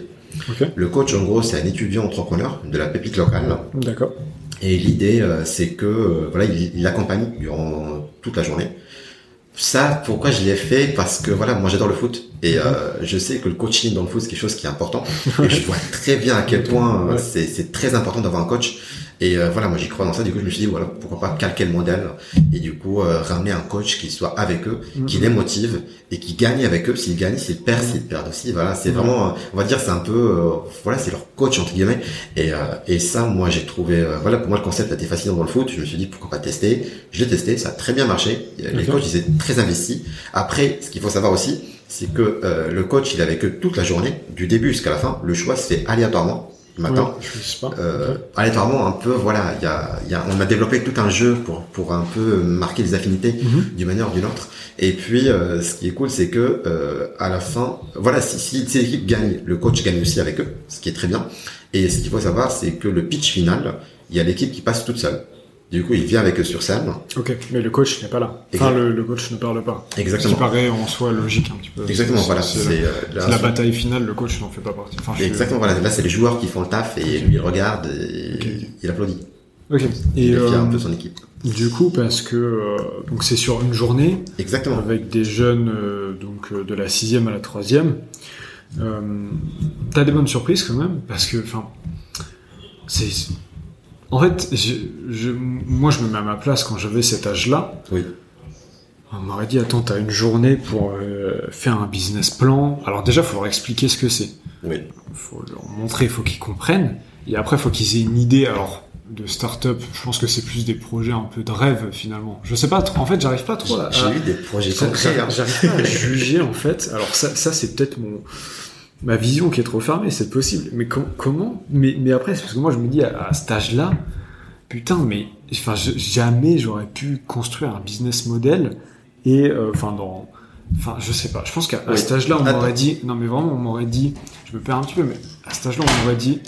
Ok. Le coach, en gros, c'est un étudiant entrepreneur de la pépite locale. D'accord. Et l'idée, euh, c'est que euh, voilà, il, il accompagne durant toute la journée. Ça, pourquoi je l'ai fait? Parce que voilà, moi j'adore le foot et euh, je sais que le coaching dans le foot c'est quelque chose qui est important. et je vois très bien à quel point euh, c'est très important d'avoir un coach. Et euh, voilà, moi j'y crois dans ça. Du coup, je me suis dit voilà, pourquoi pas calquer le modèle et du coup euh, ramener un coach qui soit avec eux, qui Mhm. les motive et qui gagne avec eux. S'ils gagnent, s'ils perdent, s'ils perdent aussi. Voilà, c'est Mhm. vraiment, euh, on va dire, c'est un peu, euh, voilà, c'est leur coach entre guillemets. Et, euh, et ça, moi, j'ai trouvé, euh, voilà, pour moi, le concept était fascinant dans le foot. Je me suis dit, pourquoi pas tester Je l'ai testé, ça a très bien marché. Les coachs, ils étaient très investis. Après, ce qu'il faut savoir aussi, c'est que euh, le coach, il est avec eux toute la journée, du début jusqu'à la fin. Le choix se fait aléatoirement, je sais pas. Euh, aléatoirement, un peu, voilà, il y a, y a, on a développé tout un jeu pour, pour un peu marquer les affinités Mhm. d'une manière ou d'une autre. Et puis, euh, ce qui est cool, c'est que euh, à la fin, voilà, si, si, si l'équipe gagne, le coach gagne aussi avec eux, ce qui est très bien. Et ce qu'il faut savoir, c'est que le pitch final, il y a l'équipe qui passe toute seule. Du coup, il vient avec eux sur scène. Ok, mais le coach n'est pas là. Enfin, le, le coach ne parle pas. Ce Exactement. qui paraît en soi logique un petit peu. Exactement, voilà. C'est la, euh, c'est la- bataille finale, le coach n'en fait pas partie. Enfin, suis- Exactement, voilà. Là, c'est les joueurs qui font le taf et lui, il regarde et il applaudit. Ok. Il Et est fier un euh, peu de son équipe. du coup, parce que euh, donc c'est sur une journée Exactement. avec des jeunes euh, donc euh, de la sixième à la troisième. Euh, T'as des bonnes surprises quand même parce que enfin c'est en fait je, je- moi je me mets à ma place quand j'avais cet âge-là. Oui. On m'aurait dit attends t'as une journée pour euh, faire un business plan. Alors déjà faut leur expliquer ce que c'est. Oui. faut leur montrer, faut qu'ils comprennent. Et après, faut qu'ils aient une idée. Alors, de start-up, je pense que c'est plus des projets un peu de rêve finalement. Je sais pas trop. En fait, j'arrive pas trop à. J'ai eu des projets concrets. hein. J'arrive pas à juger en fait. Alors ça, ça c'est peut-être mon ma vision qui est trop fermée. C'est possible. Mais com- comment Mais mais après, c'est parce que moi je me dis à, à cet âge-là, putain, mais enfin je- jamais j'aurais pu construire un business model et euh, enfin dans Enfin, je sais pas. Je pense qu'à Oui. cet âge-là, on Attends. m'aurait dit. Non, mais vraiment, on m'aurait dit. Je me perds un petit peu, mais à cet âge-là, on m'aurait dit.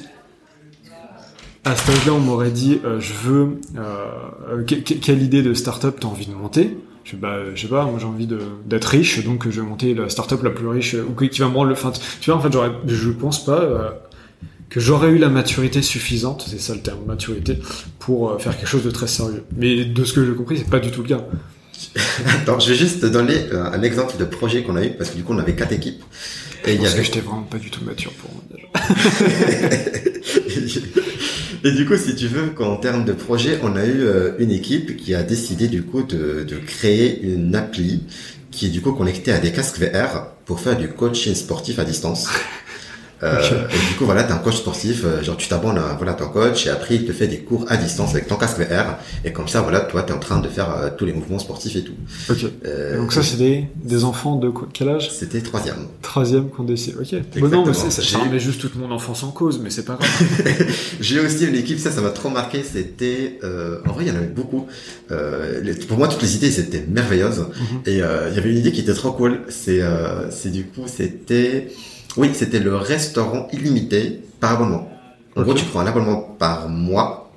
À cet âge-là, on m'aurait dit, euh, je veux. Euh, que- que- quelle idée de start-up t'as envie de monter? Je, bah, je sais pas, moi j'ai envie d'être riche, donc je vais monter la start-up la plus riche, euh, ou qui va me rendre le. Enfin, tu vois, en fait, je pense pas euh, que j'aurais eu la maturité suffisante, c'est ça le terme, maturité, pour euh, faire quelque chose de très sérieux. Mais de ce que j'ai compris, c'est pas du tout le cas. Attends, je vais juste te donner euh, un exemple de projet qu'on a eu parce que du coup, on avait quatre équipes. Et il y Parce avait que j'étais vraiment pas du tout mature pour moi déjà. Et du coup, si tu veux, qu'en termes de projet, on a eu euh, une équipe qui a décidé du coup de, de créer une appli qui est du coup connectée à des casques VR pour faire du coaching sportif à distance. Euh. Et du coup, voilà, t'es un coach sportif, euh, genre tu t'abonnes à voilà ton coach et après il te fait des cours à distance avec ton casque VR et comme ça, voilà, toi t'es en train de faire euh, tous les mouvements sportifs et tout. Ok. Euh, Donc ça, c'est des, des enfants de quoi- quel âge? C'était troisième. Troisième qu'on décide. Ok. Bon, non, mais ça, remet juste toute mon enfance en cause, mais c'est pas grave. J'ai aussi une équipe, ça, ça m'a trop marqué. C'était, euh, en vrai, il y en avait beaucoup. Euh, les- pour moi, toutes les idées, c'était merveilleuses. Mhm. Et euh, il y avait une idée qui était trop cool. C'est, euh, c'est du coup, c'était, oui, c'était le restaurant illimité par abonnement. En gros, tu prends un abonnement par mois.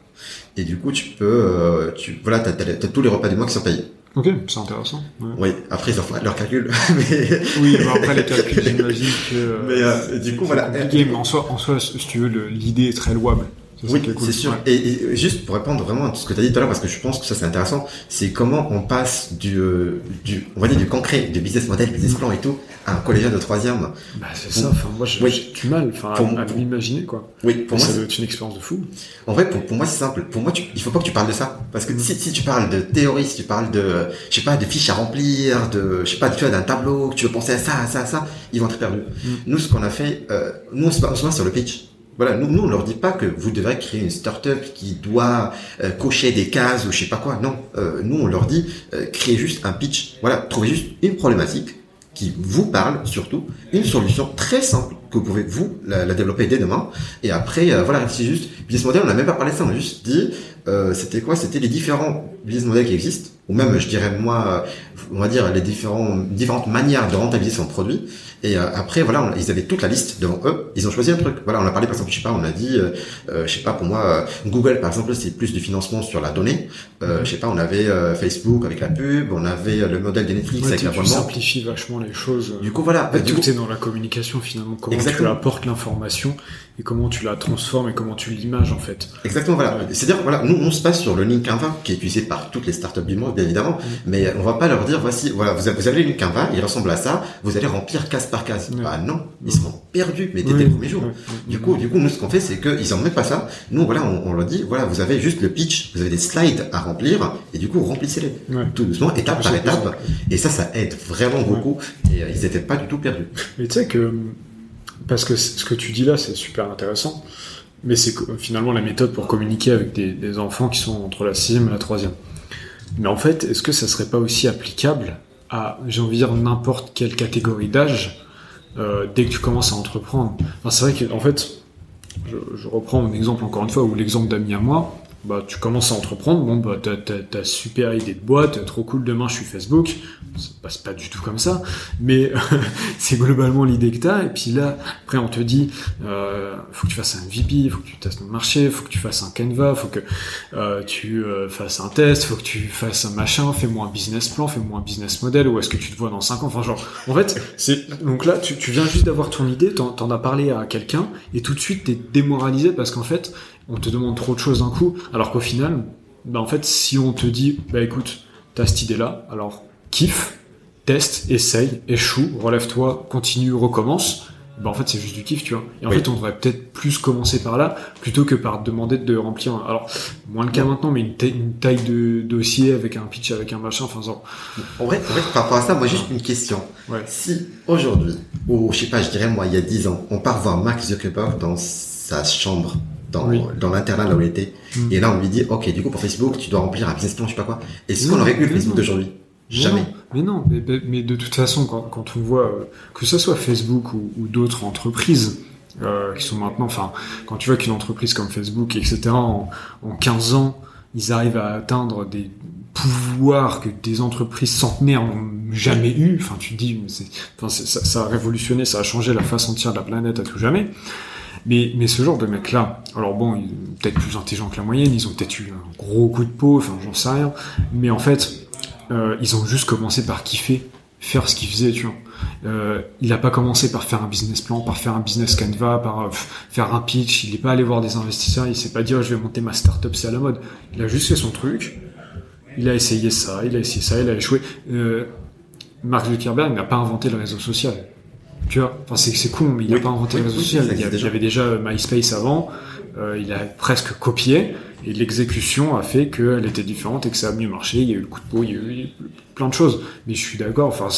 Et du coup, tu peux, euh, tu, voilà, t'as, t'as tous les repas du mois qui sont payés. Ok, c'est intéressant. ouais. Oui, après, ils en font leur calcul. mais, Oui, bah après les calculs, j'imagine que. Mais, euh, du coup, voilà. compliqué, mais en soi, en soi, si tu veux, l'idée est très louable. Oui, cool. c'est sûr. Ouais. Et, et juste pour répondre vraiment à tout ce que tu as dit tout à l'heure, parce que je pense que ça c'est intéressant, c'est comment on passe du, euh, du, on va dire du concret, du business model, business plan et tout, à un collégien de troisième. Bah, c'est ça. Enfin, moi, j'ai Oui. du mal, enfin, Pour- à, à m'imaginer, quoi. Oui, pour moi, ça c'est- doit être une expérience de fou. en vrai, pour, pour moi c'est simple. Pour moi, tu, il faut pas que tu parles de ça, parce que Mm. si, si tu parles de théorie, si tu parles de, je sais pas, de fiches à remplir, de, je sais pas, tu vois, d'un tableau, que tu veux penser à ça, à ça, à ça, ils vont être perdus. Mm. Nous, ce qu'on a fait, euh, nous on se on se base sur le pitch. Voilà, nous, nous, on leur dit pas que vous devrez créer une start-up qui doit euh, cocher des cases ou je sais pas quoi. Non, Euh, nous, on leur dit euh, créez juste un pitch. Voilà, trouvez juste une problématique qui vous parle surtout, une solution très simple que vous pouvez vous la, développer dès demain. Et après, euh, voilà, c'est juste business model. On n'a même pas parlé de ça. On a juste dit, euh, c'était quoi? C'était les différents business models qui existent, ou même, je dirais moi, on va dire les différents différentes manières de rentabiliser son produit. Et euh, après, voilà, ils avaient toute la liste devant eux. Ils ont choisi un truc. Voilà, on a parlé par exemple, je sais pas, on a dit, euh, euh je sais pas, pour moi, euh, Google par exemple, c'est plus du financement sur la donnée. Euh, je sais pas, on avait Facebook avec la pub, on avait le modèle de Netflix avec l'abonnement. Tu simplifies vachement les choses. Du coup, voilà. tout est dans la communication finalement. Comment tu apportes l'information et comment tu la transformes et comment tu l'images en fait. Exactement, voilà. C'est-à-dire, voilà, nous on se passe sur le link Canva qui est utilisé par toutes les startups du monde, bien évidemment, mm. mais on va pas leur dire, voici, voilà, vous avez, le link Canva, il ressemble à ça, vous allez remplir case par case. Bah non, ils seront perdus, mais dès, le premier jour. Du coup, du coup, nous ce qu'on fait, c'est qu'ils en mettent pas ça. Nous, voilà, on, leur dit, voilà, vous avez juste le pitch, vous avez des slides à remplir, et du coup, remplissez-les. Tout doucement, étape par étape. Et ça, ça aide vraiment beaucoup. Et euh, ils étaient pas du tout perdus. Mais tu sais que parce que ce que tu dis là, c'est super intéressant, mais c'est finalement la méthode pour communiquer avec des, enfants qui sont entre la sixième et la troisième. Mais en fait, est-ce que ça serait pas aussi applicable à, j'ai envie de dire, n'importe quelle catégorie d'âge euh, dès que tu commences à entreprendre? Enfin, C'est vrai qu'en en fait, je, je, reprends mon exemple encore une fois, ou l'exemple d'amis à moi, bah, tu commences à entreprendre, bon, bah, t'as, t'as, super idée de boîte, trop cool, demain je suis Facebook. Ça passe pas du tout comme ça, mais c'est globalement l'idée que t'as. Et puis là, après, on te dit, euh, faut que tu fasses un VP, faut que tu testes le marché, faut que tu fasses un Canva, faut que euh, tu euh, fasses un test, faut que tu fasses un machin, fais-moi un business plan, fais-moi un business model, où est-ce que tu te vois dans 5 ans? Enfin, genre, en fait, c'est donc là, tu, tu viens juste d'avoir ton idée, t'en, t'en as parlé à quelqu'un, et tout de suite, t'es démoralisé parce qu'en fait, on te demande trop de choses d'un coup, alors qu'au final, bah en fait, si on te dit, bah écoute, t'as cette idée-là, alors kiffe, teste, essaye, échoue, relève-toi, continue, recommence, bah en fait c'est juste du kiff, tu vois. Et en fait, on devrait peut-être plus commencer par là, plutôt que par demander de remplir, alors moins le cas maintenant, mais une, taille de dossier avec un pitch, avec un machin, enfin genre. En vrai, en vrai, par rapport à ça, moi juste une question. Si aujourd'hui, ou je sais pas, je dirais moi il y a 10 ans, on part voir Mark Zuckerberg dans sa chambre dans, dans l'internat là où il était. Et là, on lui dit, OK, du coup, pour Facebook, tu dois remplir un business plan, je sais pas quoi. Est-ce qu'on aurait eu le Facebook d'aujourd'hui Jamais. mais non, mais, de toute façon, quand, quand on voit, euh, que ce soit Facebook ou, ou d'autres entreprises, euh, qui sont maintenant, enfin, quand tu vois qu'une entreprise comme Facebook, etc., en, en 15 ans, ils arrivent à atteindre des pouvoirs que des entreprises centenaires n'ont jamais eu. Enfin, tu te dis, enfin, ça, ça, a révolutionné, ça a changé la face entière de la planète à tout jamais. Mais, ce genre de mec-là, alors bon, ils sont peut-être plus intelligents que la moyenne, ils ont peut-être eu un gros coup de peau, enfin j'en sais rien, mais en fait, euh, ils ont juste commencé par kiffer, faire ce qu'ils faisaient, tu vois. Euh, il n'a pas commencé par faire un business plan, par faire un business canva, par euh, faire un pitch, il n'est pas allé voir des investisseurs, il s'est pas dit oh, je vais monter ma startup, c'est à la mode. Il a juste fait son truc, il a essayé ça, il a essayé ça, il a échoué. Euh, Mark Zuckerberg n'a pas inventé le réseau social. Tu vois, enfin, c'est con, mais il n'a pas inventé le réseau social. Il y avait déjà MySpace avant, euh, il a presque copié, et l'exécution a fait qu'elle était différente et que ça a mieux marché. Il y a eu le coup de peau, il y a eu plein de choses. Mais je suis d'accord, enfin,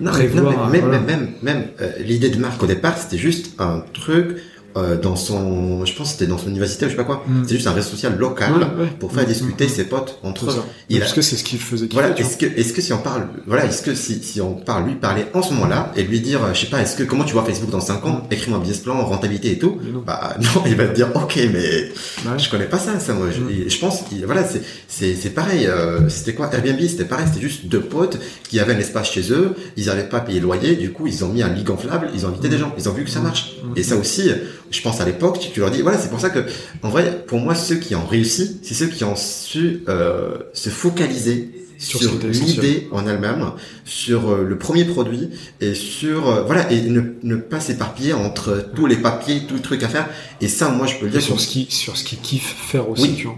non, prévoir, même, même, même, même euh, l'idée de Marc au départ, c'était juste un truc euh, dans son, je pense c'était dans son université, je sais pas quoi. Mm. C'est juste un réseau social local pour faire mm, discuter mm, ses potes entre eux. Est-ce que c'est ce qu'il faisait Voilà. Est-ce que, est-ce que si on parle, voilà, est-ce que si, si on parle lui parler en ce moment-là et lui dire, je sais pas, est-ce que comment tu vois Facebook dans 5 ans, écris-moi un business plan, rentabilité et tout. Bah non, il va te dire, ok, mais je connais pas ça, ça moi. Je, je pense, voilà, c'est c'est c'est pareil. Euh, c'était quoi? Airbnb, c'était pareil, c'était juste deux potes qui avaient un espace chez eux, ils n'avaient pas payé le loyer, du coup ils ont mis un lit gonflable, ils ont invité des gens, ils ont vu que ça marche. Et ça aussi je pense à l'époque, tu, leur dis, voilà, c'est pour ça que, en vrai, pour moi, ceux qui ont réussi, c'est ceux qui ont su euh, se focaliser sur, l'idée en elle-même, sur euh, le premier produit et sur euh, voilà et ne, ne pas s'éparpiller entre tous les papiers, tout le truc à faire. Et ça, moi, je peux le dire. sur ce qui sur ce qui kiffe faire aussi. Oui. Tu vois,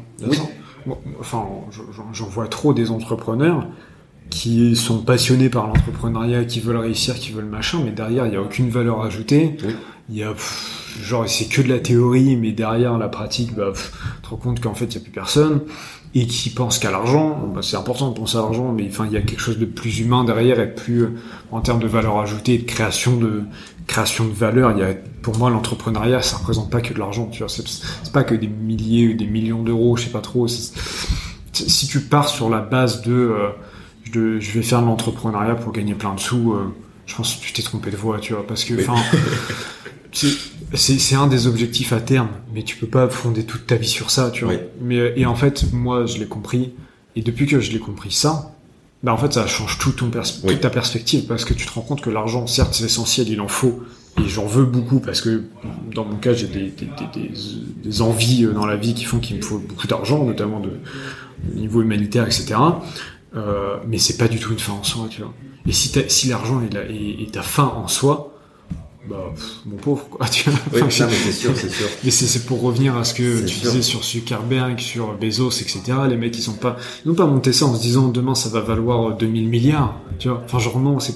oui. enfin, j'en vois trop des entrepreneurs qui sont passionnés par l'entrepreneuriat, qui veulent réussir, qui veulent machin, mais derrière il n'y a aucune valeur ajoutée. Il y a genre c'est que de la théorie, mais derrière la pratique, bah, tu te rends compte qu'en fait il y a plus personne et qui pense qu'à l'argent. Bah, c'est important de penser à l'argent, mais enfin il y a quelque chose de plus humain derrière et plus euh, en termes de valeur ajoutée, de création de création de valeur. Il y pour moi l'entrepreneuriat, ça représente pas que de l'argent. Tu vois, c'est pas que des milliers ou des millions d'euros, je sais pas trop. Si tu pars sur la base de, euh, je vais faire de l'entrepreneuriat pour gagner plein de sous. Euh, je pense que tu t'es trompé de voie, tu vois, parce que, enfin, c'est c'est un des objectifs à terme, mais tu peux pas fonder toute ta vie sur ça, tu vois. Oui. Mais et en fait, moi, je l'ai compris, et depuis que je l'ai compris ça, bah en fait, ça change tout ton pers Oui. toute ta perspective, parce que tu te rends compte que l'argent, certes, c'est essentiel, il en faut, et j'en veux beaucoup parce que dans mon cas, j'ai des, des, des, des, des envies euh, dans la vie qui font qu'il me faut beaucoup d'argent, notamment de, de niveau humanitaire, etc. Euh, mais c'est pas du tout une fin en soi, tu vois. Et si, si l'argent est, la- est, est ta fin en soi, bah, pff, mon pauvre, quoi, tu vois. Oui, Enfin, ça, mais c'est sûr, c'est sûr. mais c'est pour revenir à ce que tu sûr. disais sur Zuckerberg, sur Bezos, etc. Les mecs, ils sont pas, ils n'ont pas monté ça en se disant demain ça va valoir 2000 milliards, tu vois. Enfin, genre non, c'est,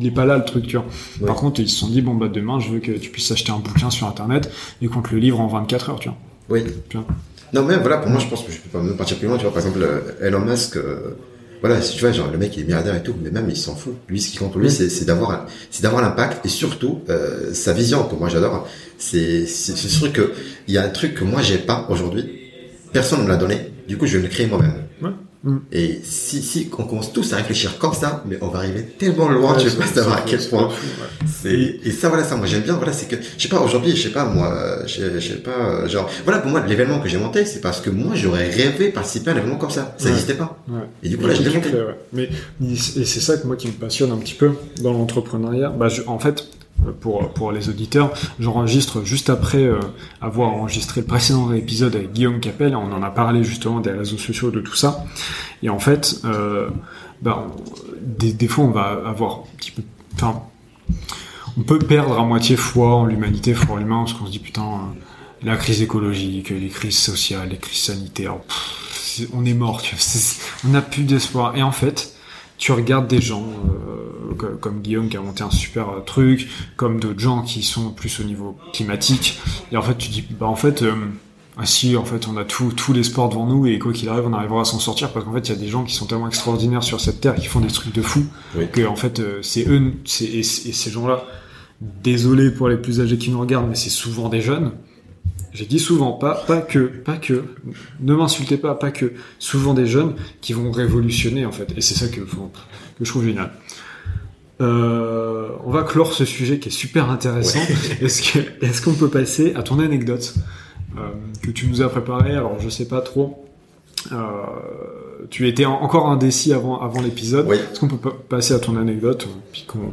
il est pas là le truc, tu vois. Ouais. Par contre, ils se sont dit bon bah demain, je veux que tu puisses acheter un bouquin sur internet et qu'on te le livre en 24 heures, tu vois. Oui. Tu vois. Non, mais voilà, pour moi, je pense que je peux pas même partir plus loin. Tu vois, par exemple, euh, Elon Musk, euh, voilà, si tu vois, genre, le mec, il est milliardaire et tout, mais même, il s'en fout. Lui, ce qui compte pour lui, c'est c'est d'avoir, c'est d'avoir l'impact et surtout, euh, sa vision, que moi, j'adore. C'est, c'est c'est ce truc que, il y a un truc que moi, j'ai pas aujourd'hui. Personne ne me l'a donné. Du coup, je vais le créer moi-même. Ouais. Mm. Et si, si, on commence tous à réfléchir comme ça, mais on va arriver tellement loin, tu sais pas savoir à quel point. ouais. Et ça voilà ça moi j'aime bien voilà c'est que je sais pas aujourd'hui je sais pas moi je sais pas genre voilà pour moi l'événement que j'ai monté c'est parce que moi j'aurais rêvé participer à un événement comme ça ça Ouais. n'existait pas et du coup là je l'ai monté. Mais et c'est ça que moi qui me passionne un petit peu dans l'entrepreneuriat. Bah, je- en fait, pour les auditeurs, j'enregistre juste après euh, avoir enregistré le précédent épisode avec Guillaume Capel. On en a parlé justement des réseaux sociaux, de tout ça. Et en fait, euh, on- des, fois, on va avoir un petit peu, enfin, on peut perdre à moitié foi en l'humanité, foi en l'humain, parce qu'on se dit putain. euh, la crise écologique, les crises sociales, les crises sanitaires, on est mort, on n'a plus d'espoir. Et en fait, tu regardes des gens euh, co- comme Guillaume qui a monté un super euh, truc, comme d'autres gens qui sont plus au niveau climatique, et en fait tu dis, bah en fait, euh, ah si, en fait on a tout, tout l'espoir devant nous et quoi qu'il arrive, on arrivera à s'en sortir parce qu'en fait il y a des gens qui sont tellement extraordinaires sur cette terre qui font des trucs de fou Oui. que en fait c'est eux, c'est, et, et ces gens-là, désolé pour les plus âgés qui nous regardent, mais c'est souvent des jeunes. J'ai dit souvent, pas, pas que, pas que, ne m'insultez pas, pas que, souvent des jeunes qui vont révolutionner en fait, et c'est ça que, que je trouve génial. Euh, on va clore ce sujet qui est super intéressant. Est-ce qu'on peut passer à ton anecdote euh, que tu nous as préparée? Alors je sais pas trop. Euh, tu étais en- encore indécis avant, avant l'épisode. Oui. Est-ce qu'on peut pas passer à ton anecdote puis qu'on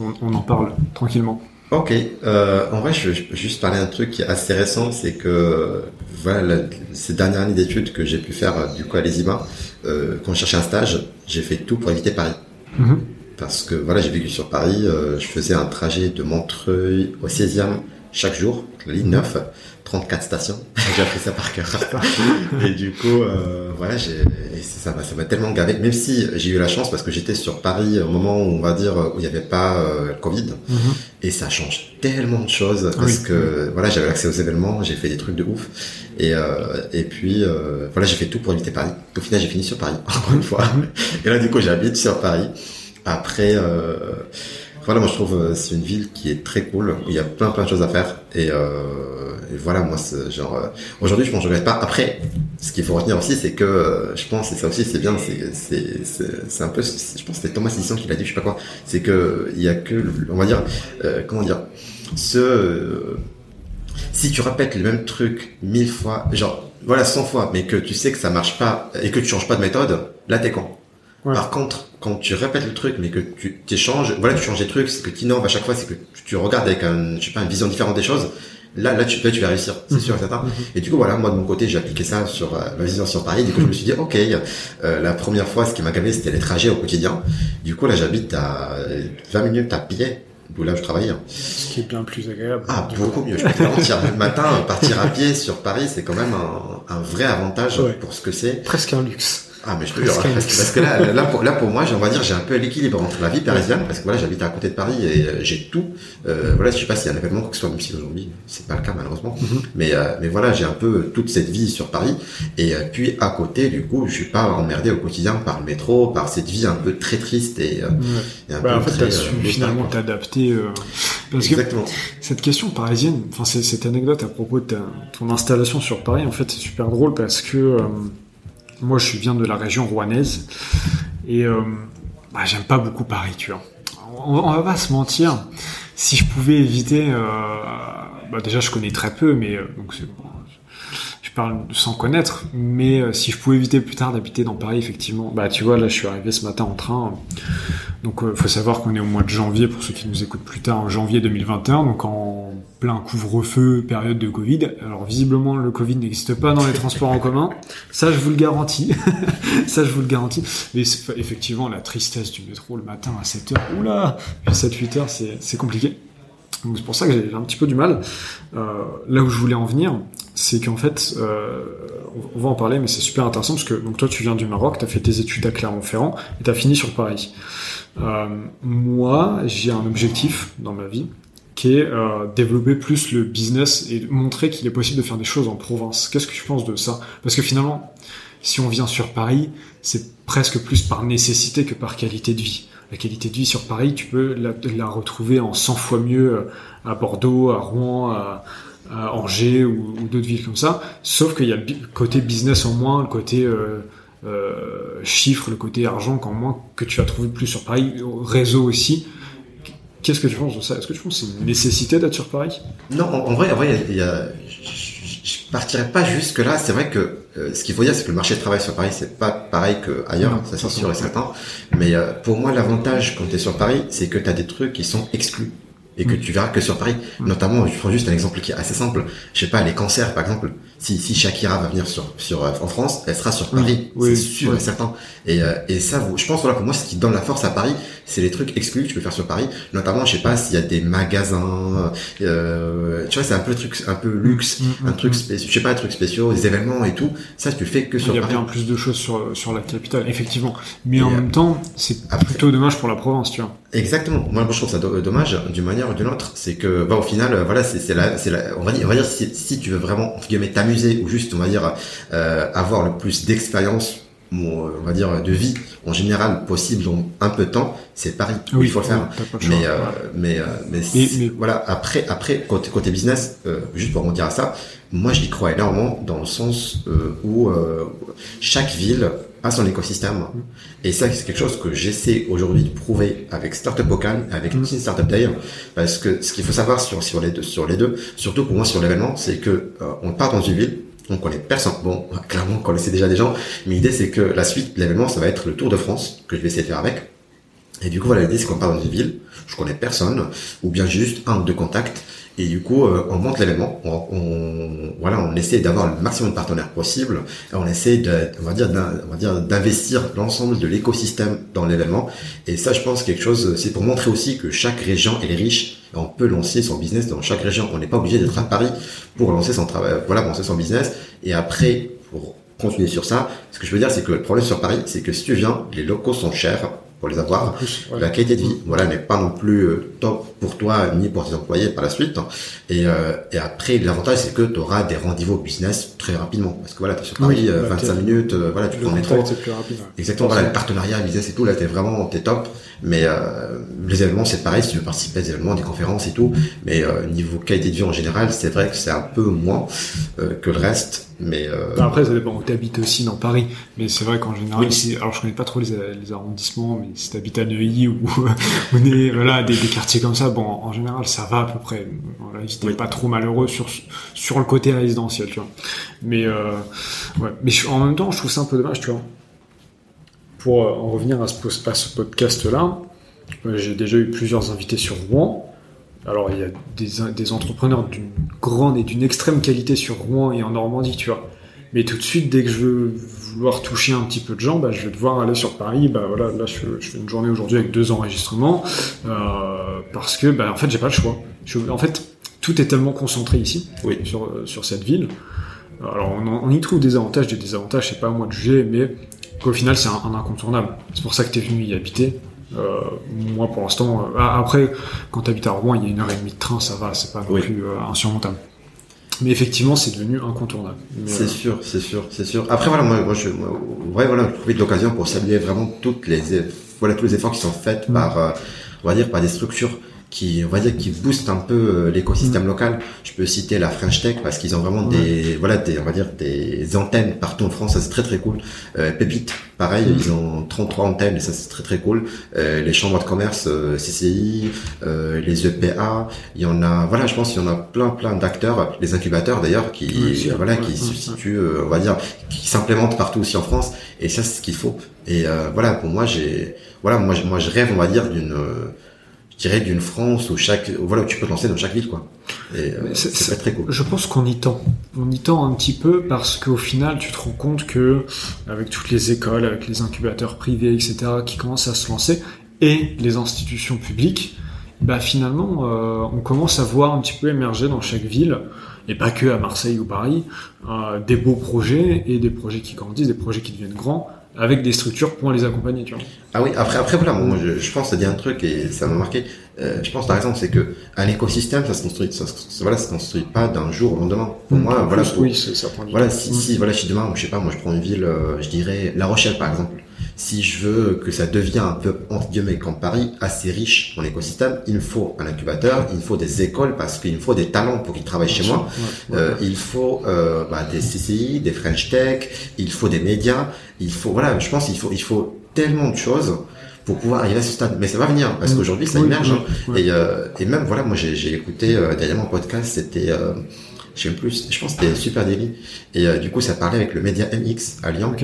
on, on en parle tranquillement? Ok euh, en vrai je, peux juste parler d'un truc qui est assez récent c'est que voilà la- ces dernières années d'études que j'ai pu faire euh, du coup à l'ESIMA euh, quand je cherchais un stage j'ai fait tout pour éviter Paris Mhm. parce que voilà, j'ai vécu sur Paris, euh, je faisais un trajet de Montreuil au 16e chaque jour, la ligne 9, 34 stations, j'ai appris ça par cœur. et du coup, euh, voilà, j'ai, et ça m'a, ça m'a tellement gavé, même si j'ai eu la chance parce que j'étais sur Paris au moment où on va dire où il n'y avait pas euh, le Covid, Mhm. et ça change tellement de choses parce Oui. que voilà, j'avais accès aux événements, j'ai fait des trucs de ouf, et euh, et puis euh, voilà, j'ai fait tout pour éviter Paris. Au final, j'ai fini sur Paris encore une fois. Et là, du coup, j'habite sur Paris. Après, euh, voilà, moi je trouve euh, c'est une ville qui est très cool. où Il y a plein plein de choses à faire. Et, euh, voilà, moi, c'est genre euh, aujourd'hui, je pense que je regrette pas. Après, ce qu'il faut retenir aussi, c'est que euh, je pense, et ça aussi, c'est bien, c'est c'est c'est c'est un peu, c'est- je pense que c'était Thomas Edison qui l'a dit, je sais pas quoi. C'est que il y a que, on va dire, euh, comment dire, ce euh, si tu répètes le même truc mille fois, genre voilà 100 fois, mais que tu sais que ça marche pas et que tu changes pas de méthode, là t'es con. Ouais. Par contre, quand tu répètes le truc, mais que tu t'échanges, voilà, tu changes des trucs, c'est que tu innoves à chaque fois, c'est que tu regardes avec un, je sais pas, une vision différente des choses. Là, là, tu, là, tu vas réussir, c'est Mhm. sûr et certain. Mhm. Et du coup, voilà, moi de mon côté, j'ai appliqué ça sur euh, ma vision sur Paris. Du coup, je me suis dit, ok, euh, la première fois, ce qui m'a gavé, c'était les trajets au quotidien. Du coup, là, j'habite à 20 minutes à pied, d'où là où je travaille. Ce qui est bien plus agréable. Ah, beaucoup coup. mieux. Je peux te garantir. Le matin, partir à pied sur Paris, c'est quand même un, un vrai avantage Ouais. pour ce que c'est. Presque un luxe. Ah, mais je te jure, parce, parce que là, là, pour, là, pour moi, j'ai- on va dire, j'ai un peu l'équilibre entre la vie parisienne, parce que voilà, j'habite à côté de Paris et euh, j'ai tout. Euh, voilà, je sais pas s'il y a un événement, quoi que ce soit, même si aujourd'hui, c'est pas le cas, malheureusement. Mhm. Mais, euh, mais voilà, j'ai un peu toute cette vie sur Paris. Et euh, puis, à côté, du coup, je suis pas emmerdé au quotidien par le métro, par cette vie un peu très triste et, euh, Ouais. et un Bah, en peu fait, très, t'as su euh, finalement t'adapter. euh, parce que Exactement. cette question parisienne, enfin cette anecdote à propos de ta- ton installation sur Paris, en fait, c'est super drôle parce que euh, moi, je viens de la région rouennaise et euh, bah, j'aime pas beaucoup Paris, tu vois. on, va pas se mentir. Si je pouvais éviter, euh, bah déjà je connais très peu, mais euh, donc c'est bon, je parle sans connaître, mais si je pouvais éviter plus tard d'habiter dans Paris, effectivement, bah tu vois, là je suis arrivé ce matin en train, donc faut savoir qu'on est au mois de janvier, pour ceux qui nous écoutent plus tard, en janvier 2021, donc en plein couvre-feu, période de Covid. Alors visiblement le Covid n'existe pas dans les transports en commun, ça je vous le garantis, ça je vous le garantis, mais effectivement la tristesse du métro le matin à 7h, oula, 7-8h c'est compliqué. Donc c'est pour ça que j'ai un petit peu du mal. Euh, là où je voulais en venir, c'est qu'en fait, euh, on va en parler, mais c'est super intéressant parce que donc toi tu viens du Maroc, tu as fait tes études à Clermont-Ferrand et tu as fini sur Paris. Euh, moi, j'ai un objectif dans ma vie qui est euh, développer plus le business et montrer qu'il est possible de faire des choses en province. Qu'est-ce que tu penses de ça? Parce que finalement, si on vient sur Paris, c'est presque plus par nécessité que par qualité de vie. La qualité de vie sur Paris, tu peux la, retrouver en 100 fois mieux euh, à Bordeaux, à Rouen, à, Angers ou, d'autres villes comme ça. Sauf qu'il y a le côté business en moins, le côté euh, euh, chiffre, le côté argent qu'en moins que tu vas trouver plus sur Paris, réseau aussi. Qu'est-ce que tu penses de ça? Est-ce que tu penses que c'est une nécessité d'être sur Paris? Non, en, en, vrai, en vrai, il y a, je partirais pas jusque là. C'est vrai que euh, ce qu'il faut dire, c'est que le marché de travail sur Paris, c'est pas pareil qu'ailleurs, ça c'est sûr et certain. Mais euh, pour moi, l'avantage quand tu es sur Paris, c'est que tu as des trucs qui sont exclus et que mm. tu verras que sur Paris. Mm. Notamment, je prends juste un exemple qui est assez simple. Je sais pas, les cancers, par exemple. Si, si Shakira va venir sur, sur, euh, en France, elle sera sur Paris. Oui, c'est sûr oui. et certain. Et, euh, et ça, je pense, voilà, pour moi, ce qui donne la force à Paris, c'est les trucs exclus que tu peux faire sur Paris. Notamment, je sais pas, s'il y a des magasins, euh, tu vois, c'est un peu truc, un peu luxe, mm, un truc spécial, je sais pas, un truc spéciaux, des événements et tout. Ça, tu le fais que sur Paris. Il y a bien plus de choses sur, sur la capitale, effectivement. Mais et en euh, même temps, c'est plutôt dommage pour la province, tu vois. Exactement. Moi, je trouve ça dommage d'une manière ou d'une autre. C'est que, bah, au final, voilà, c'est la, c'est la, on va dire, on va dire si, si tu veux vraiment, ou juste, on va dire, euh, avoir le plus d'expérience, on va dire, de vie en général possible dans un peu de temps, c'est Paris. Oui, il faut le faire. mais, euh, mais, euh, mais, mais, mais, voilà. Après, après côté, côté business, euh, juste pour dire à ça, moi, j'y crois énormément dans le sens euh, où chaque ville a son écosystème. Et ça, c'est quelque chose que j'essaie aujourd'hui de prouver avec Startup Ocan, avec mmh. Startup Day, parce que ce qu'il faut savoir sur, sur, les deux, sur les deux, surtout pour moi sur l'événement, c'est que euh, on part dans une ville, on connaît personne. Bon, clairement, on connaissait déjà des gens, mais l'idée c'est que la suite de l'événement, ça va être le Tour de France, que je vais essayer de faire avec. Et du coup, voilà, l'idée c'est qu'on part dans une ville, je connais personne, ou bien juste un ou deux contacts, et du coup, euh, on monte l'événement, on, on, voilà, on essaie d'avoir le maximum de partenaires possible, on essaie de, on va dire, on va dire d'investir l'ensemble de l'écosystème dans l'événement. Et ça, je pense quelque chose, c'est pour montrer aussi que chaque région est riche. On peut lancer son business dans chaque région. On n'est pas obligé d'être à Paris pour lancer son travail, voilà, lancer son business. Et après, pour continuer sur ça, ce que je veux dire, c'est que le problème sur Paris, c'est que si tu viens, les locaux sont chers pour les avoir. Plus, ouais. La qualité de vie, voilà, n'est pas non plus euh, top pour toi ni pour tes employés par la suite. Et, euh, et après, l'avantage, c'est que tu auras des rendez-vous business très rapidement. Parce que voilà, tu es sur Paris, oui, euh, 25 minutes, euh, voilà, tu. Plus rapide, ouais. Exactement, voilà, le partenariat, business et tout, là, t'es vraiment, t'es top. Mais euh, les événements, c'est pareil, si tu veux participer à des événements, des conférences et tout. Mais euh, niveau qualité de vie en général, c'est vrai que c'est un peu moins que le reste. Mais euh... après, ça dépend où tu habites aussi dans Paris. Mais c'est vrai qu'en général, oui. alors je connais pas trop les, les arrondissements, mais si tu habites à Neuilly ou on est voilà des, des, quartiers comme ça, bon, en général, ça va à peu près. Voilà, si t'es oui. pas trop malheureux sur sur le côté résidentiel, tu vois. Mais euh, ouais, mais en même temps, je trouve ça un peu dommage, tu vois. Pour euh, en revenir à ce, à ce podcast-là, euh, j'ai déjà eu plusieurs invités sur Rouen. Alors, il y a des, des entrepreneurs d'une grande et d'une extrême qualité sur Rouen et en Normandie, tu vois. Mais tout de suite, dès que je veux vouloir toucher un petit peu de gens, bah, je vais devoir aller sur Paris. Bah voilà, là, je, je fais une journée aujourd'hui avec deux enregistrements euh, parce que, bah, en fait, j'ai pas le choix. Je, en fait, tout est tellement concentré ici, oui. sur, sur cette ville. Alors, on, on, y trouve des avantages, des désavantages. C'est pas à moi de juger, mais qu'au final, c'est un, un, incontournable. C'est pour ça que tu es venu y habiter. Euh, moi, pour l'instant, euh, après, quand tu habites à Rouen, il y a une heure et demie de train, ça va, c'est pas non oui. plus euh, insurmontable. Mais effectivement, c'est devenu incontournable. C'est sûr, c'est sûr, c'est sûr. Après, voilà, moi, moi je, moi, ouais, voilà, je profite de l'occasion pour saluer vraiment toutes les, voilà, tous les efforts qui sont faits mmh. par, on va dire, par des structures qui on va dire qui booste un peu euh, l'écosystème local. Je peux citer la French Tech parce qu'ils ont vraiment des voilà des on va dire des antennes partout en France, ça c'est très très cool. Euh, Pépite, pareil, ils ont 33 antennes et ça c'est très très cool. Euh, les chambres de commerce euh, CCI, euh, les EPA, il y en a voilà, je pense qu'il y en a plein plein d'acteurs, les incubateurs d'ailleurs qui Oui, voilà qui ouais, situent euh, on va dire qui s'implémentent partout aussi en France et ça c'est ce qu'il faut. Et euh, voilà, pour moi j'ai voilà, moi je- moi je rêve on va dire d'une euh, je dirais d'une France où chaque voilà où tu peux te lancer dans chaque ville quoi. Euh, c'est- c'est c'est- pas très cool. Je pense qu'on y tend. On y tend un petit peu parce qu'au final, tu te rends compte que avec toutes les écoles, avec les incubateurs privés, etc., qui commencent à se lancer, et les institutions publiques, bah finalement, euh, on commence à voir un petit peu émerger dans chaque ville, et pas que à Marseille ou Paris, euh, des beaux projets et des projets qui grandissent, des projets qui deviennent grands, avec des structures pour les accompagner. Tu vois. Ah oui, après, après voilà, moi, je, je pense, ça dit un truc et ça m'a marqué. Euh, je pense, par exemple, c'est que un écosystème, ça se construit, ça, se- voilà, ça se construit pas d'un jour au lendemain. Pour moi, voilà, plus, pour- oui, ça prend du voilà, temps. si, Mm. si, voilà, si demain, je sais pas, moi, je prends une ville, euh, je dirais La Rochelle, par exemple. Si je veux que ça devienne un peu, entre guillemets, comme Paris, assez riche en écosystème, il me faut un incubateur, il me faut des écoles parce qu'il me faut des talents pour qu'ils travaillent chez moi. Ouais, ouais. Euh, il faut euh, bah, des CCI, des French Tech, il faut des médias, il faut voilà, je pense qu'il faut il faut tellement de choses pour pouvoir arriver à ce stade. Mais ça va venir parce Mm. qu'aujourd'hui ça émerge. oui, hein. oui. Et, euh, et même voilà, moi j'ai j'ai écouté euh, dernièrement un podcast, c'était euh, je sais plus, je pense que c'était Super Daily. Et euh, du coup, ça parlait avec le média MX à Lyon.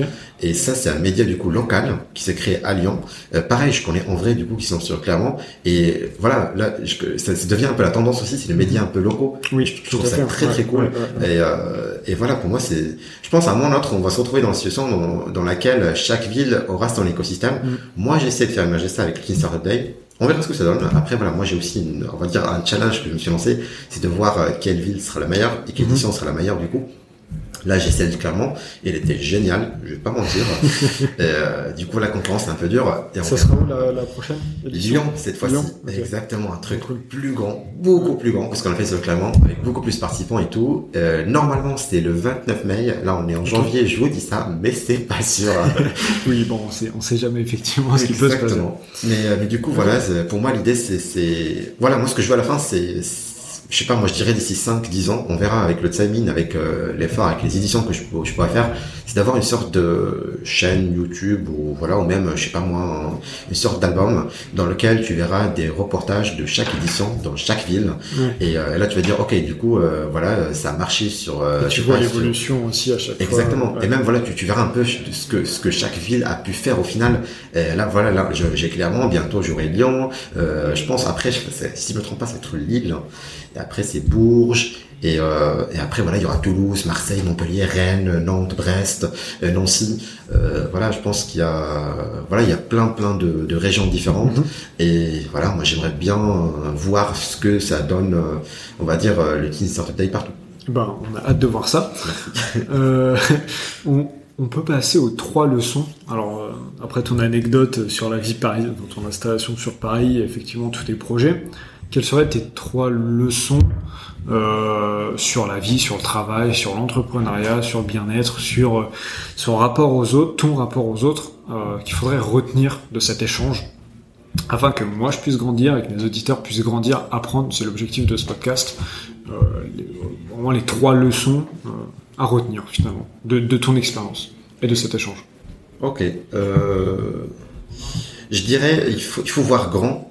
Et ça, c'est un média du coup local qui s'est créé à Lyon. Euh, pareil, je connais en vrai du coup qui sont sur Clermont. Et voilà, là, je- ça, ça devient un peu la tendance aussi, c'est les médias un peu locaux. Oui, je trouve ça très très Ouais, cool. ouais, ouais, ouais. Et, euh, et voilà, pour moi, c'est, je pense à un moment ou un autre, on va se retrouver dans une situation dans, dans laquelle chaque ville aura son écosystème. Mm. Moi, j'essaie de faire émerger ça avec Startup Day. On verra ce que ça donne. Après, voilà, moi, j'ai aussi, une, on va dire, un challenge que je me suis lancé, c'est de voir euh, quelle ville sera la meilleure et quelle édition sera la meilleure du coup. Là, j'ai celle clairement, et elle était géniale, je vais pas mentir. Euh, du coup, la concurrence est un peu dure. Et Ça sera où la, la prochaine Lyon cette fois-ci, exactement un truc Cool. plus grand, beaucoup plus grand, parce qu'on a fait sur le Clermont avec beaucoup plus de participants et tout. Euh, normalement c'était le 29 mai, là on est en janvier, je vous dis ça, mais c'est pas sûr. Oui, bon, on sait, on sait jamais effectivement ce qui peut se passer. Exactement. Mais, euh, mais du coup voilà, pour moi l'idée c'est, voilà moi ce que je veux à la fin c'est- je sais pas, moi je dirais d'ici 5-10 ans, on verra avec le timing, avec euh, l'effort, avec les éditions que je, je pourrais faire, c'est d'avoir une sorte de chaîne YouTube ou voilà, ou même, je sais pas moi, un- une sorte d'album dans lequel tu verras des reportages de chaque édition dans chaque ville. Ouais. Et euh, là tu vas dire, ok, du coup, euh, voilà, euh, ça a marché sur... euh, Et tu vois l'évolution aussi à chaque fois. Exactement. Et même voilà, tu, tu verras un peu ce que ce que chaque ville a pu faire au final. Et là voilà, là j'ai clairement bientôt j'aurai Lyon. Euh, je pense après, je, si je me trompe pas, c'est être Lille. Et après c'est Bourges. Et, euh, et après voilà, il y aura Toulouse, Marseille, Montpellier, Rennes, Nantes, Brest, euh, Nancy. Euh, voilà, je pense qu'il y a voilà, il y a plein plein de, de régions différentes. Mhm. Et voilà, moi j'aimerais bien voir ce que ça donne, on va dire le Teen Startup Day partout. Ben, on a hâte de voir ça. Euh, on, on peut passer aux trois leçons. Alors, après ton anecdote sur la vie parisienne, dans ton installation sur Paris, effectivement, tous tes projets, quelles seraient tes trois leçons euh, sur la vie, sur le travail, sur l'entrepreneuriat, sur le bien-être, sur euh, son rapport aux autres, ton rapport aux autres, euh, qu'il faudrait retenir de cet échange afin que moi je puisse grandir et que mes auditeurs puissent grandir, apprendre, c'est l'objectif de ce podcast, euh, les- vraiment les trois leçons à retenir finalement de, de ton expérience et de cet échange. Ok. Je dirais, il faut, il faut voir grand,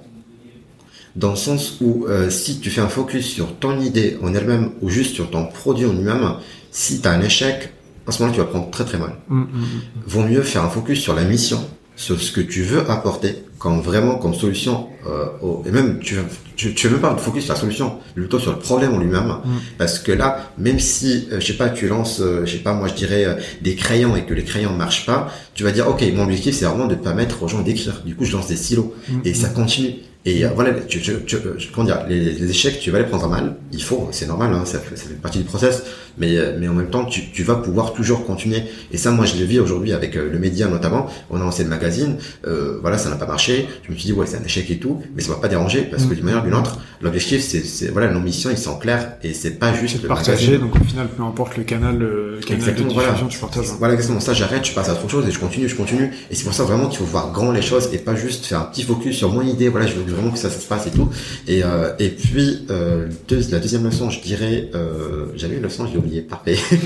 dans le sens où euh, si tu fais un focus sur ton idée en elle-même ou juste sur ton produit en lui-même, si tu as un échec, en ce moment tu vas prendre très très mal. Hum, hum, hum. Vaut mieux faire un focus sur la mission, sur ce que tu veux apporter, comme vraiment comme solution, euh, au- et même tu tu, tu veux pas focus sur la solution, plutôt sur le problème en lui-même, parce que là, même si euh, je sais pas, tu lances, euh, je sais pas, moi je dirais euh, des crayons et que les crayons marchent pas, tu vas dire ok, mon objectif c'est vraiment de permettre aux gens d'écrire. Du coup, je lance des silos et ça continue. Et euh, voilà, tu, tu, tu- euh, comment dire, les, les échecs, tu vas les prendre à mal. Il faut, c'est normal, hein, ça, fait, ça fait partie du process. Mais, euh, mais en même temps, tu, tu vas pouvoir toujours continuer. Et ça, moi, je le vis aujourd'hui avec le média notamment. On a lancé le magazine. Euh, voilà, ça n'a pas marché. Je me suis dit ouais, c'est un échec et tout, mais ça m'a pas dérangé parce que d'une manière ou d'une autre, l'objectif, c'est, voilà, missions, ils sont clairs et c'est pas juste de le partager, magazine. donc au final, peu importe le canal, le canal de Exactement, diffusion, voilà. tu partages. hein. Voilà, exactement. Ça, j'arrête, je passe à autre chose et je continue, je continue. Et c'est pour ça vraiment qu'il faut voir grand les choses et pas juste faire un petit focus sur mon idée. Voilà, je veux vraiment que ça, se passe et tout. Et, euh, et puis, euh, la deuxième leçon, je dirais, euh, j'avais une leçon, j'ai oublié, parfait.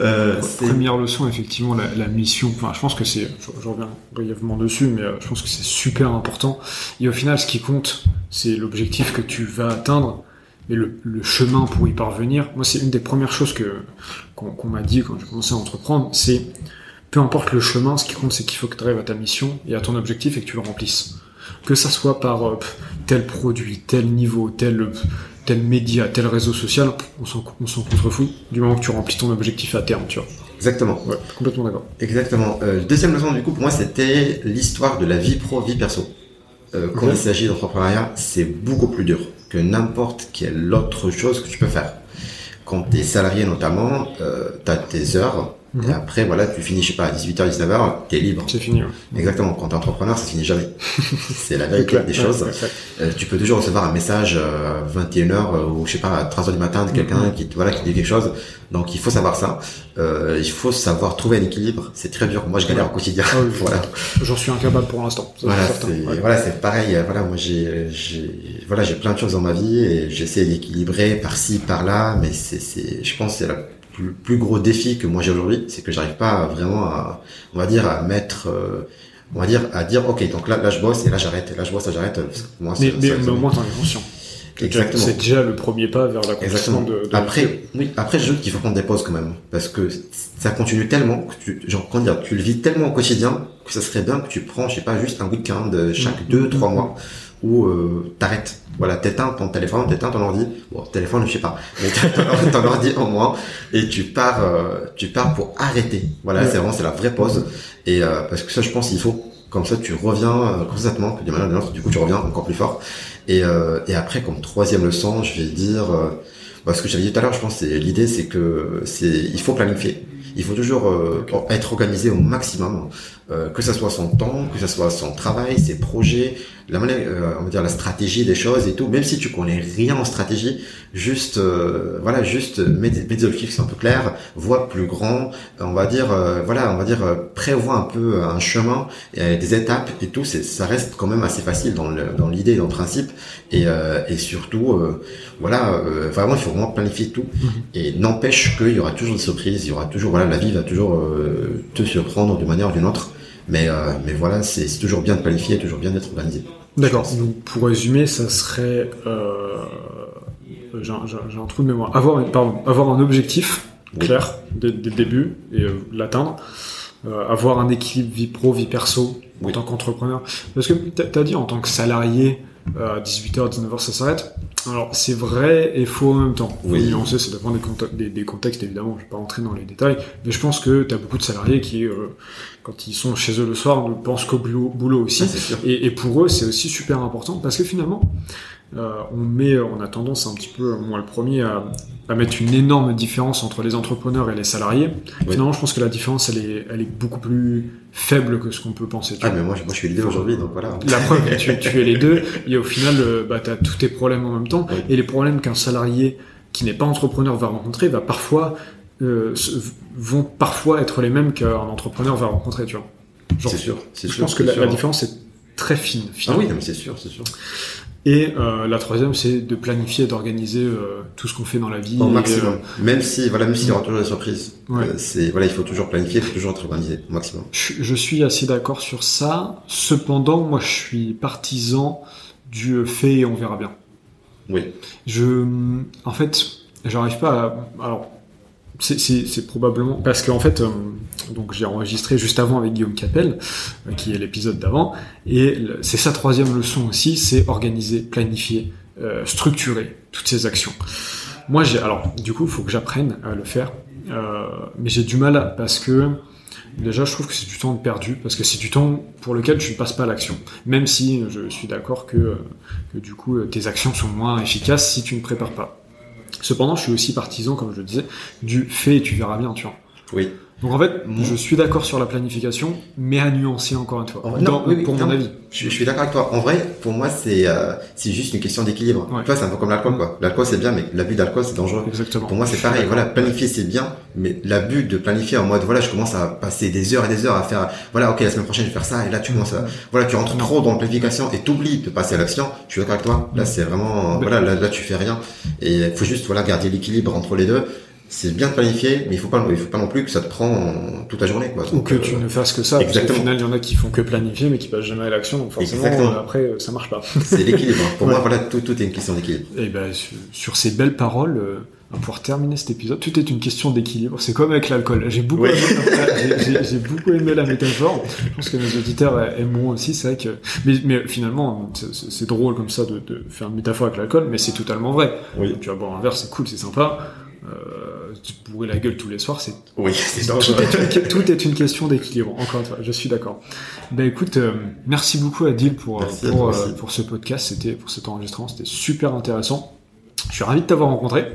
euh, première leçon, effectivement, la, la, mission, enfin, je pense que c'est, je, je, reviens brièvement dessus, mais je pense que c'est super important. Et au final, ce qui compte, c'est l'objectif que tu vas atteindre mais le, le, chemin pour y parvenir, moi c'est une des premières choses que qu'on m'a dit quand j'ai commencé à entreprendre, c'est peu importe le chemin, ce qui compte c'est qu'il faut que tu arrives à ta mission et à ton objectif et que tu le remplisses. Que ça soit par euh, tel produit, tel niveau, tel tel média, tel réseau social, on s'en contrefout du moment que tu remplis ton objectif à terme, tu vois. Exactement. Ouais, complètement d'accord. Exactement. Euh, deuxième leçon du coup pour moi c'était l'histoire de la vie pro, vie perso. Euh, quand il s'agit d'entrepreneuriat, c'est beaucoup plus dur que n'importe quelle autre chose que tu peux faire. Quand tu es salarié notamment, euh, tu as tes heures, et mhm. après, voilà, tu finis, je sais pas, à 18h, 19h, t'es libre. C'est fini. Exactement. Quand t'es entrepreneur, ça finit jamais. c'est la vérité des choses. Euh, tu peux toujours recevoir un message euh, 21h euh, ou je sais pas, à 3h du matin de quelqu'un mhm. qui, voilà, qui dit quelque chose. Donc, il faut savoir ça. Euh, il faut savoir trouver un équilibre. C'est très dur. Moi, je galère au quotidien. Ah voilà. J'en suis incapable pour l'instant. Voilà, c'est voilà, c'est pareil. Voilà, moi, j'ai, j'ai, voilà, j'ai plein de choses dans ma vie et j'essaie d'équilibrer par-ci, par-là, mais c'est, c'est, je pense, c'est la le plus gros défi que moi j'ai aujourd'hui, c'est que j'arrive pas vraiment à, on va dire, à mettre, euh, on va dire, à dire, ok, donc là, là je bosse et là j'arrête, et là je bosse, là j'arrête. Moi, mais, mais, mais au moins t'en es conscient. Exactement. C'est déjà le premier pas vers la Exactement. De, de après, oui, après, je qu'il faut prendre des pauses quand même. Parce que ça continue tellement que tu, genre, comment dire, tu le vis tellement au quotidien que ça serait bien que tu prends, je sais pas, juste un week-end chaque mmh. deux, trois mois où euh, t'arrêtes. Voilà, t'éteins ton téléphone, t'éteins ton ordi. Bon, téléphone, je sais pas, mais ton, ton ordi au moins, et tu pars, euh, tu pars pour arrêter. Voilà, c'est vraiment c'est la vraie pause. Et euh, parce que ça, je pense, il faut. Comme ça, tu reviens constamment, que d'une manière ou d'une autre, du coup, tu reviens encore plus fort. Et, euh, et après, comme troisième leçon, je vais dire, bah, ce que j'avais dit tout à l'heure, je pense, c'est l'idée, c'est que c'est, il faut planifier. Il faut toujours être organisé au maximum, que ça soit son temps, que ça soit son travail, ses projets, la manière, euh, on va dire la stratégie des choses et tout, même si tu connais rien en stratégie, juste, euh, voilà, juste mets des, mets des objectifs un peu clairs, vois plus grand, on va dire, euh, voilà, on va dire, prévois un peu un chemin, et des étapes et tout, c'est, ça reste quand même assez facile dans, le, dans l'idée, dans le principe, et, et surtout, voilà, vraiment, il faut vraiment planifier tout, mhm. et n'empêche qu'il y aura toujours des surprises, il y aura toujours, voilà, la vie va toujours te surprendre d'une manière ou d'une autre. Mais, euh, mais voilà, c'est toujours bien de planifier, toujours bien d'être organisé. D'accord. Donc pour résumer, ça serait, euh, j'ai un, trou de mémoire, avoir, pardon, avoir un objectif clair dès, le début et euh, l'atteindre, avoir un équilibre vie pro, vie perso en tant qu'entrepreneur. Parce que tu as dit en tant que salarié, à 18h, 19h, ça s'arrête. Alors, c'est vrai et faux en même temps. Oui. Nuancer, ça dépend des, des, contextes, évidemment. Je vais pas rentrer dans les détails. Mais je pense que tu as beaucoup de salariés qui, euh, quand ils sont chez eux le soir, ne pensent qu'au boulot, boulot aussi. Ah, et, et, pour eux, c'est aussi super important parce que finalement, euh, on met, on a tendance un petit peu, moi le premier, à, à, mettre une énorme différence entre les entrepreneurs et les salariés. Finalement, je pense que la différence, elle est, elle est beaucoup plus faible que ce qu'on peut penser. ah, mais moi, moi, je suis les deux aujourd'hui, donc voilà. La preuve, tu, tu es les deux, et au final, euh, bah, tu as tous tes problèmes en même temps, et les problèmes qu'un salarié qui n'est pas entrepreneur va rencontrer va parfois euh, vont parfois être les mêmes qu'un entrepreneur va rencontrer, tu vois. C'est sûr. Je pense que la, la, différence est très fine. Finalement. Ah oui, c'est sûr, c'est sûr. Et euh, la troisième, c'est de planifier, d'organiser euh, tout ce qu'on fait dans la vie. Au maximum. Même si, voilà, même s'il y aura toujours des surprises. Ouais. C'est, voilà, il faut toujours planifier, il faut toujours être organisé, au maximum. Je, je suis assez d'accord sur ça. Cependant, moi, je suis partisan du fait et on verra bien. Oui. Je, en fait, j'arrive pas à, alors, c'est probablement parce qu'en fait, euh, j'ai enregistré juste avant avec Guillaume Capel, euh, qui est l'épisode d'avant, et c'est sa troisième leçon aussi, c'est organiser, planifier, euh, structurer toutes ces actions. Moi, j'ai alors du coup, il faut que j'apprenne à le faire, mais j'ai du mal parce que déjà, je trouve que c'est du temps perdu parce que c'est du temps pour lequel tu ne passes pas à l'action. Même si je suis d'accord que du coup, tes actions sont moins efficaces si tu ne prépares pas. Cependant, je suis aussi partisan, comme je le disais, du fait et tu verras bien, tu vois. Oui. Donc en fait, je suis d'accord sur la planification, mais à nuancer encore une fois. Dans- non, oui, oui, pour mon non. avis. Je, je suis d'accord avec toi. En vrai, pour moi, c'est euh, c'est juste une question d'équilibre. Ouais. Tu vois, c'est un peu comme l'alcool, quoi. L'alcool, c'est bien, mais l'abus d'alcool, c'est dangereux. Exactement. Pour moi, c'est pareil. Voilà, planifier, c'est bien, mais l'abus de planifier en mode, voilà, je commence à passer des heures et des heures à faire, voilà, ok, la semaine prochaine, je vais faire ça, et là, tu commences à, voilà, tu rentres trop dans la planification et t'oublies de passer à l'action. Je suis d'accord avec toi. Là, c'est vraiment, voilà, là, là, tu fais rien. Et il faut juste, voilà, garder l'équilibre entre les deux. C'est bien de planifier, mais il faut pas, il faut pas non plus que ça te prend toute la journée, quoi. Ou que euh, tu ne fasses que ça. Parce qu'au exactement. final, il y en a qui font que planifier, mais qui passent jamais à l'action. Donc forcément, Exactement. euh, après, euh, ça marche pas. c'est l'équilibre. Pour Ouais. moi, voilà, tout, tout est une question d'équilibre. Et ben, sur, ces belles paroles, euh, on va pouvoir terminer cet épisode. Tout est une question d'équilibre. C'est comme avec l'alcool. J'ai beaucoup, Oui. aimé, j'ai- beaucoup aimé la métaphore. Je pense que nos auditeurs aimeront aussi. C'est vrai que, mais, mais finalement, c'est- drôle comme ça de, de faire une métaphore avec l'alcool, mais c'est totalement vrai. Oui. Tu vas boire un verre, c'est cool, c'est sympa. Euh, te bourrer la gueule tous les soirs, c'est Oui, c'est tout dangereux. est, une, tout est une question d'équilibre. Encore une fois, je suis d'accord. Ben écoute, euh, merci beaucoup Adil pour Merci à pour, euh, pour ce podcast, c'était pour cet enregistrement, c'était super intéressant. Je suis ravi de t'avoir rencontré.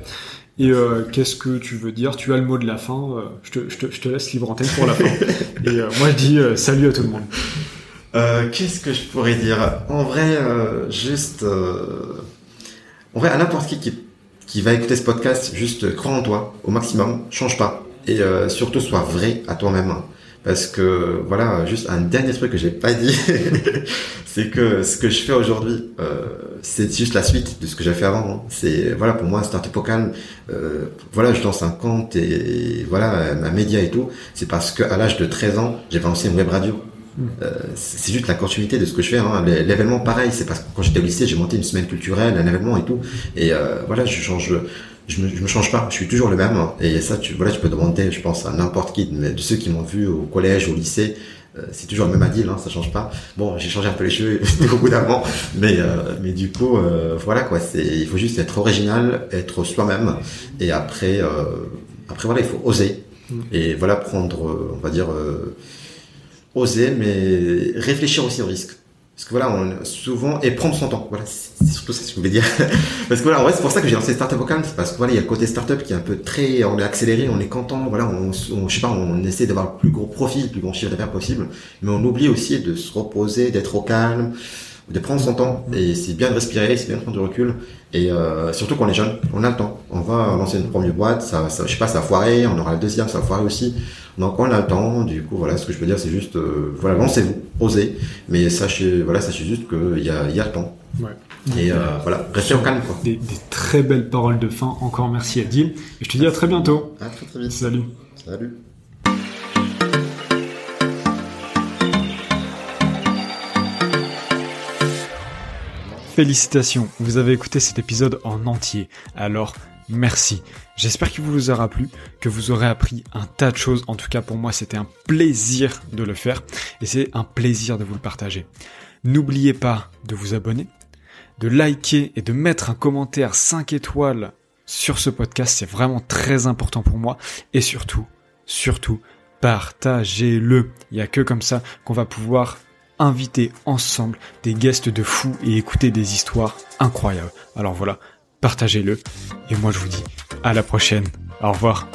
Et euh, qu'est-ce que tu veux dire? Tu as le mot de la fin. euh, je, te, je, te, je te laisse libre antenne pour la fin. Et euh, moi je dis euh, salut à tout le monde. Euh, Qu'est-ce que je pourrais dire? En vrai, euh, juste... euh, En vrai, à n'importe qui, qui qui va écouter ce podcast, juste euh, crois en toi au maximum, change pas. Et euh, surtout, sois vrai à toi-même. Parce que, voilà, juste un dernier truc que j'ai pas dit, c'est que ce que je fais aujourd'hui, euh, c'est juste la suite de ce que j'ai fait avant. hein. C'est, voilà, pour moi, Startup au euh, voilà, je lance un compte et, voilà, un média et tout. C'est parce que à l'âge de 13 ans, j'ai lancé une web radio. Euh, c'est juste la continuité de ce que je fais. Hein. L'é- L'événement, pareil, c'est parce que quand j'étais au lycée, j'ai monté une semaine culturelle, un événement et tout. Et euh, voilà, je change, je me, je me change pas. Je suis toujours le même. Et ça, tu, voilà, tu peux demander, je pense, à n'importe qui de, de ceux qui m'ont vu au collège, au lycée. Euh, c'est toujours le même Adil, hein, ça change pas. Bon, j'ai changé un peu les cheveux au bout d'un moment, mais mais du coup, voilà quoi. C'est, il faut juste être original, être soi-même, et après, après voilà, il faut oser. Mm. Et voilà, prendre, on va dire, oser, mais réfléchir aussi au risque. Parce que voilà, on, souvent, et prendre son temps. Voilà, c'est surtout ça que je voulais dire. parce que voilà, en vrai, c'est pour ça que j'ai lancé Startup c'est parce que voilà, il y a le côté startup qui est un peu très, on est accéléré, on est content, voilà, on, on je sais pas, on essaie d'avoir le plus gros profit, le plus grand chiffre d'affaires possible, mais on oublie aussi de se reposer, d'être au calme, de prendre son temps. Et c'est bien de respirer, c'est bien de prendre du recul. Et euh, surtout quand on est jeune, on a le temps. On va lancer une première boîte, ça, ça, je sais pas, ça va foirer, on aura la deuxième, ça va foirer aussi. Donc on a le temps. Du coup, voilà, ce que je peux dire, c'est juste, euh, voilà, lancez-vous, osez, mais sachez, voilà, sachez juste qu'il y a, il y a le temps. Ouais. Et euh, voilà, restez au calme, quoi. Des, des très belles paroles de fin. Encore merci Adil. Et je te dis à très bientôt. À très très vite. Salut. Salut. Félicitations, vous avez écouté cet épisode en entier. Alors, merci. J'espère qu'il vous aura plu, que vous aurez appris un tas de choses. En tout cas, pour moi, c'était un plaisir de le faire et c'est un plaisir de vous le partager. N'oubliez pas de vous abonner, de liker et de mettre un commentaire 5 étoiles sur ce podcast. C'est vraiment très important pour moi. Et surtout, surtout, partagez-le. Il n'y a que comme ça qu'on va pouvoir inviter ensemble des guests de fous et écouter des histoires incroyables. Alors voilà, partagez-le. Et moi je vous dis à la prochaine. Au revoir.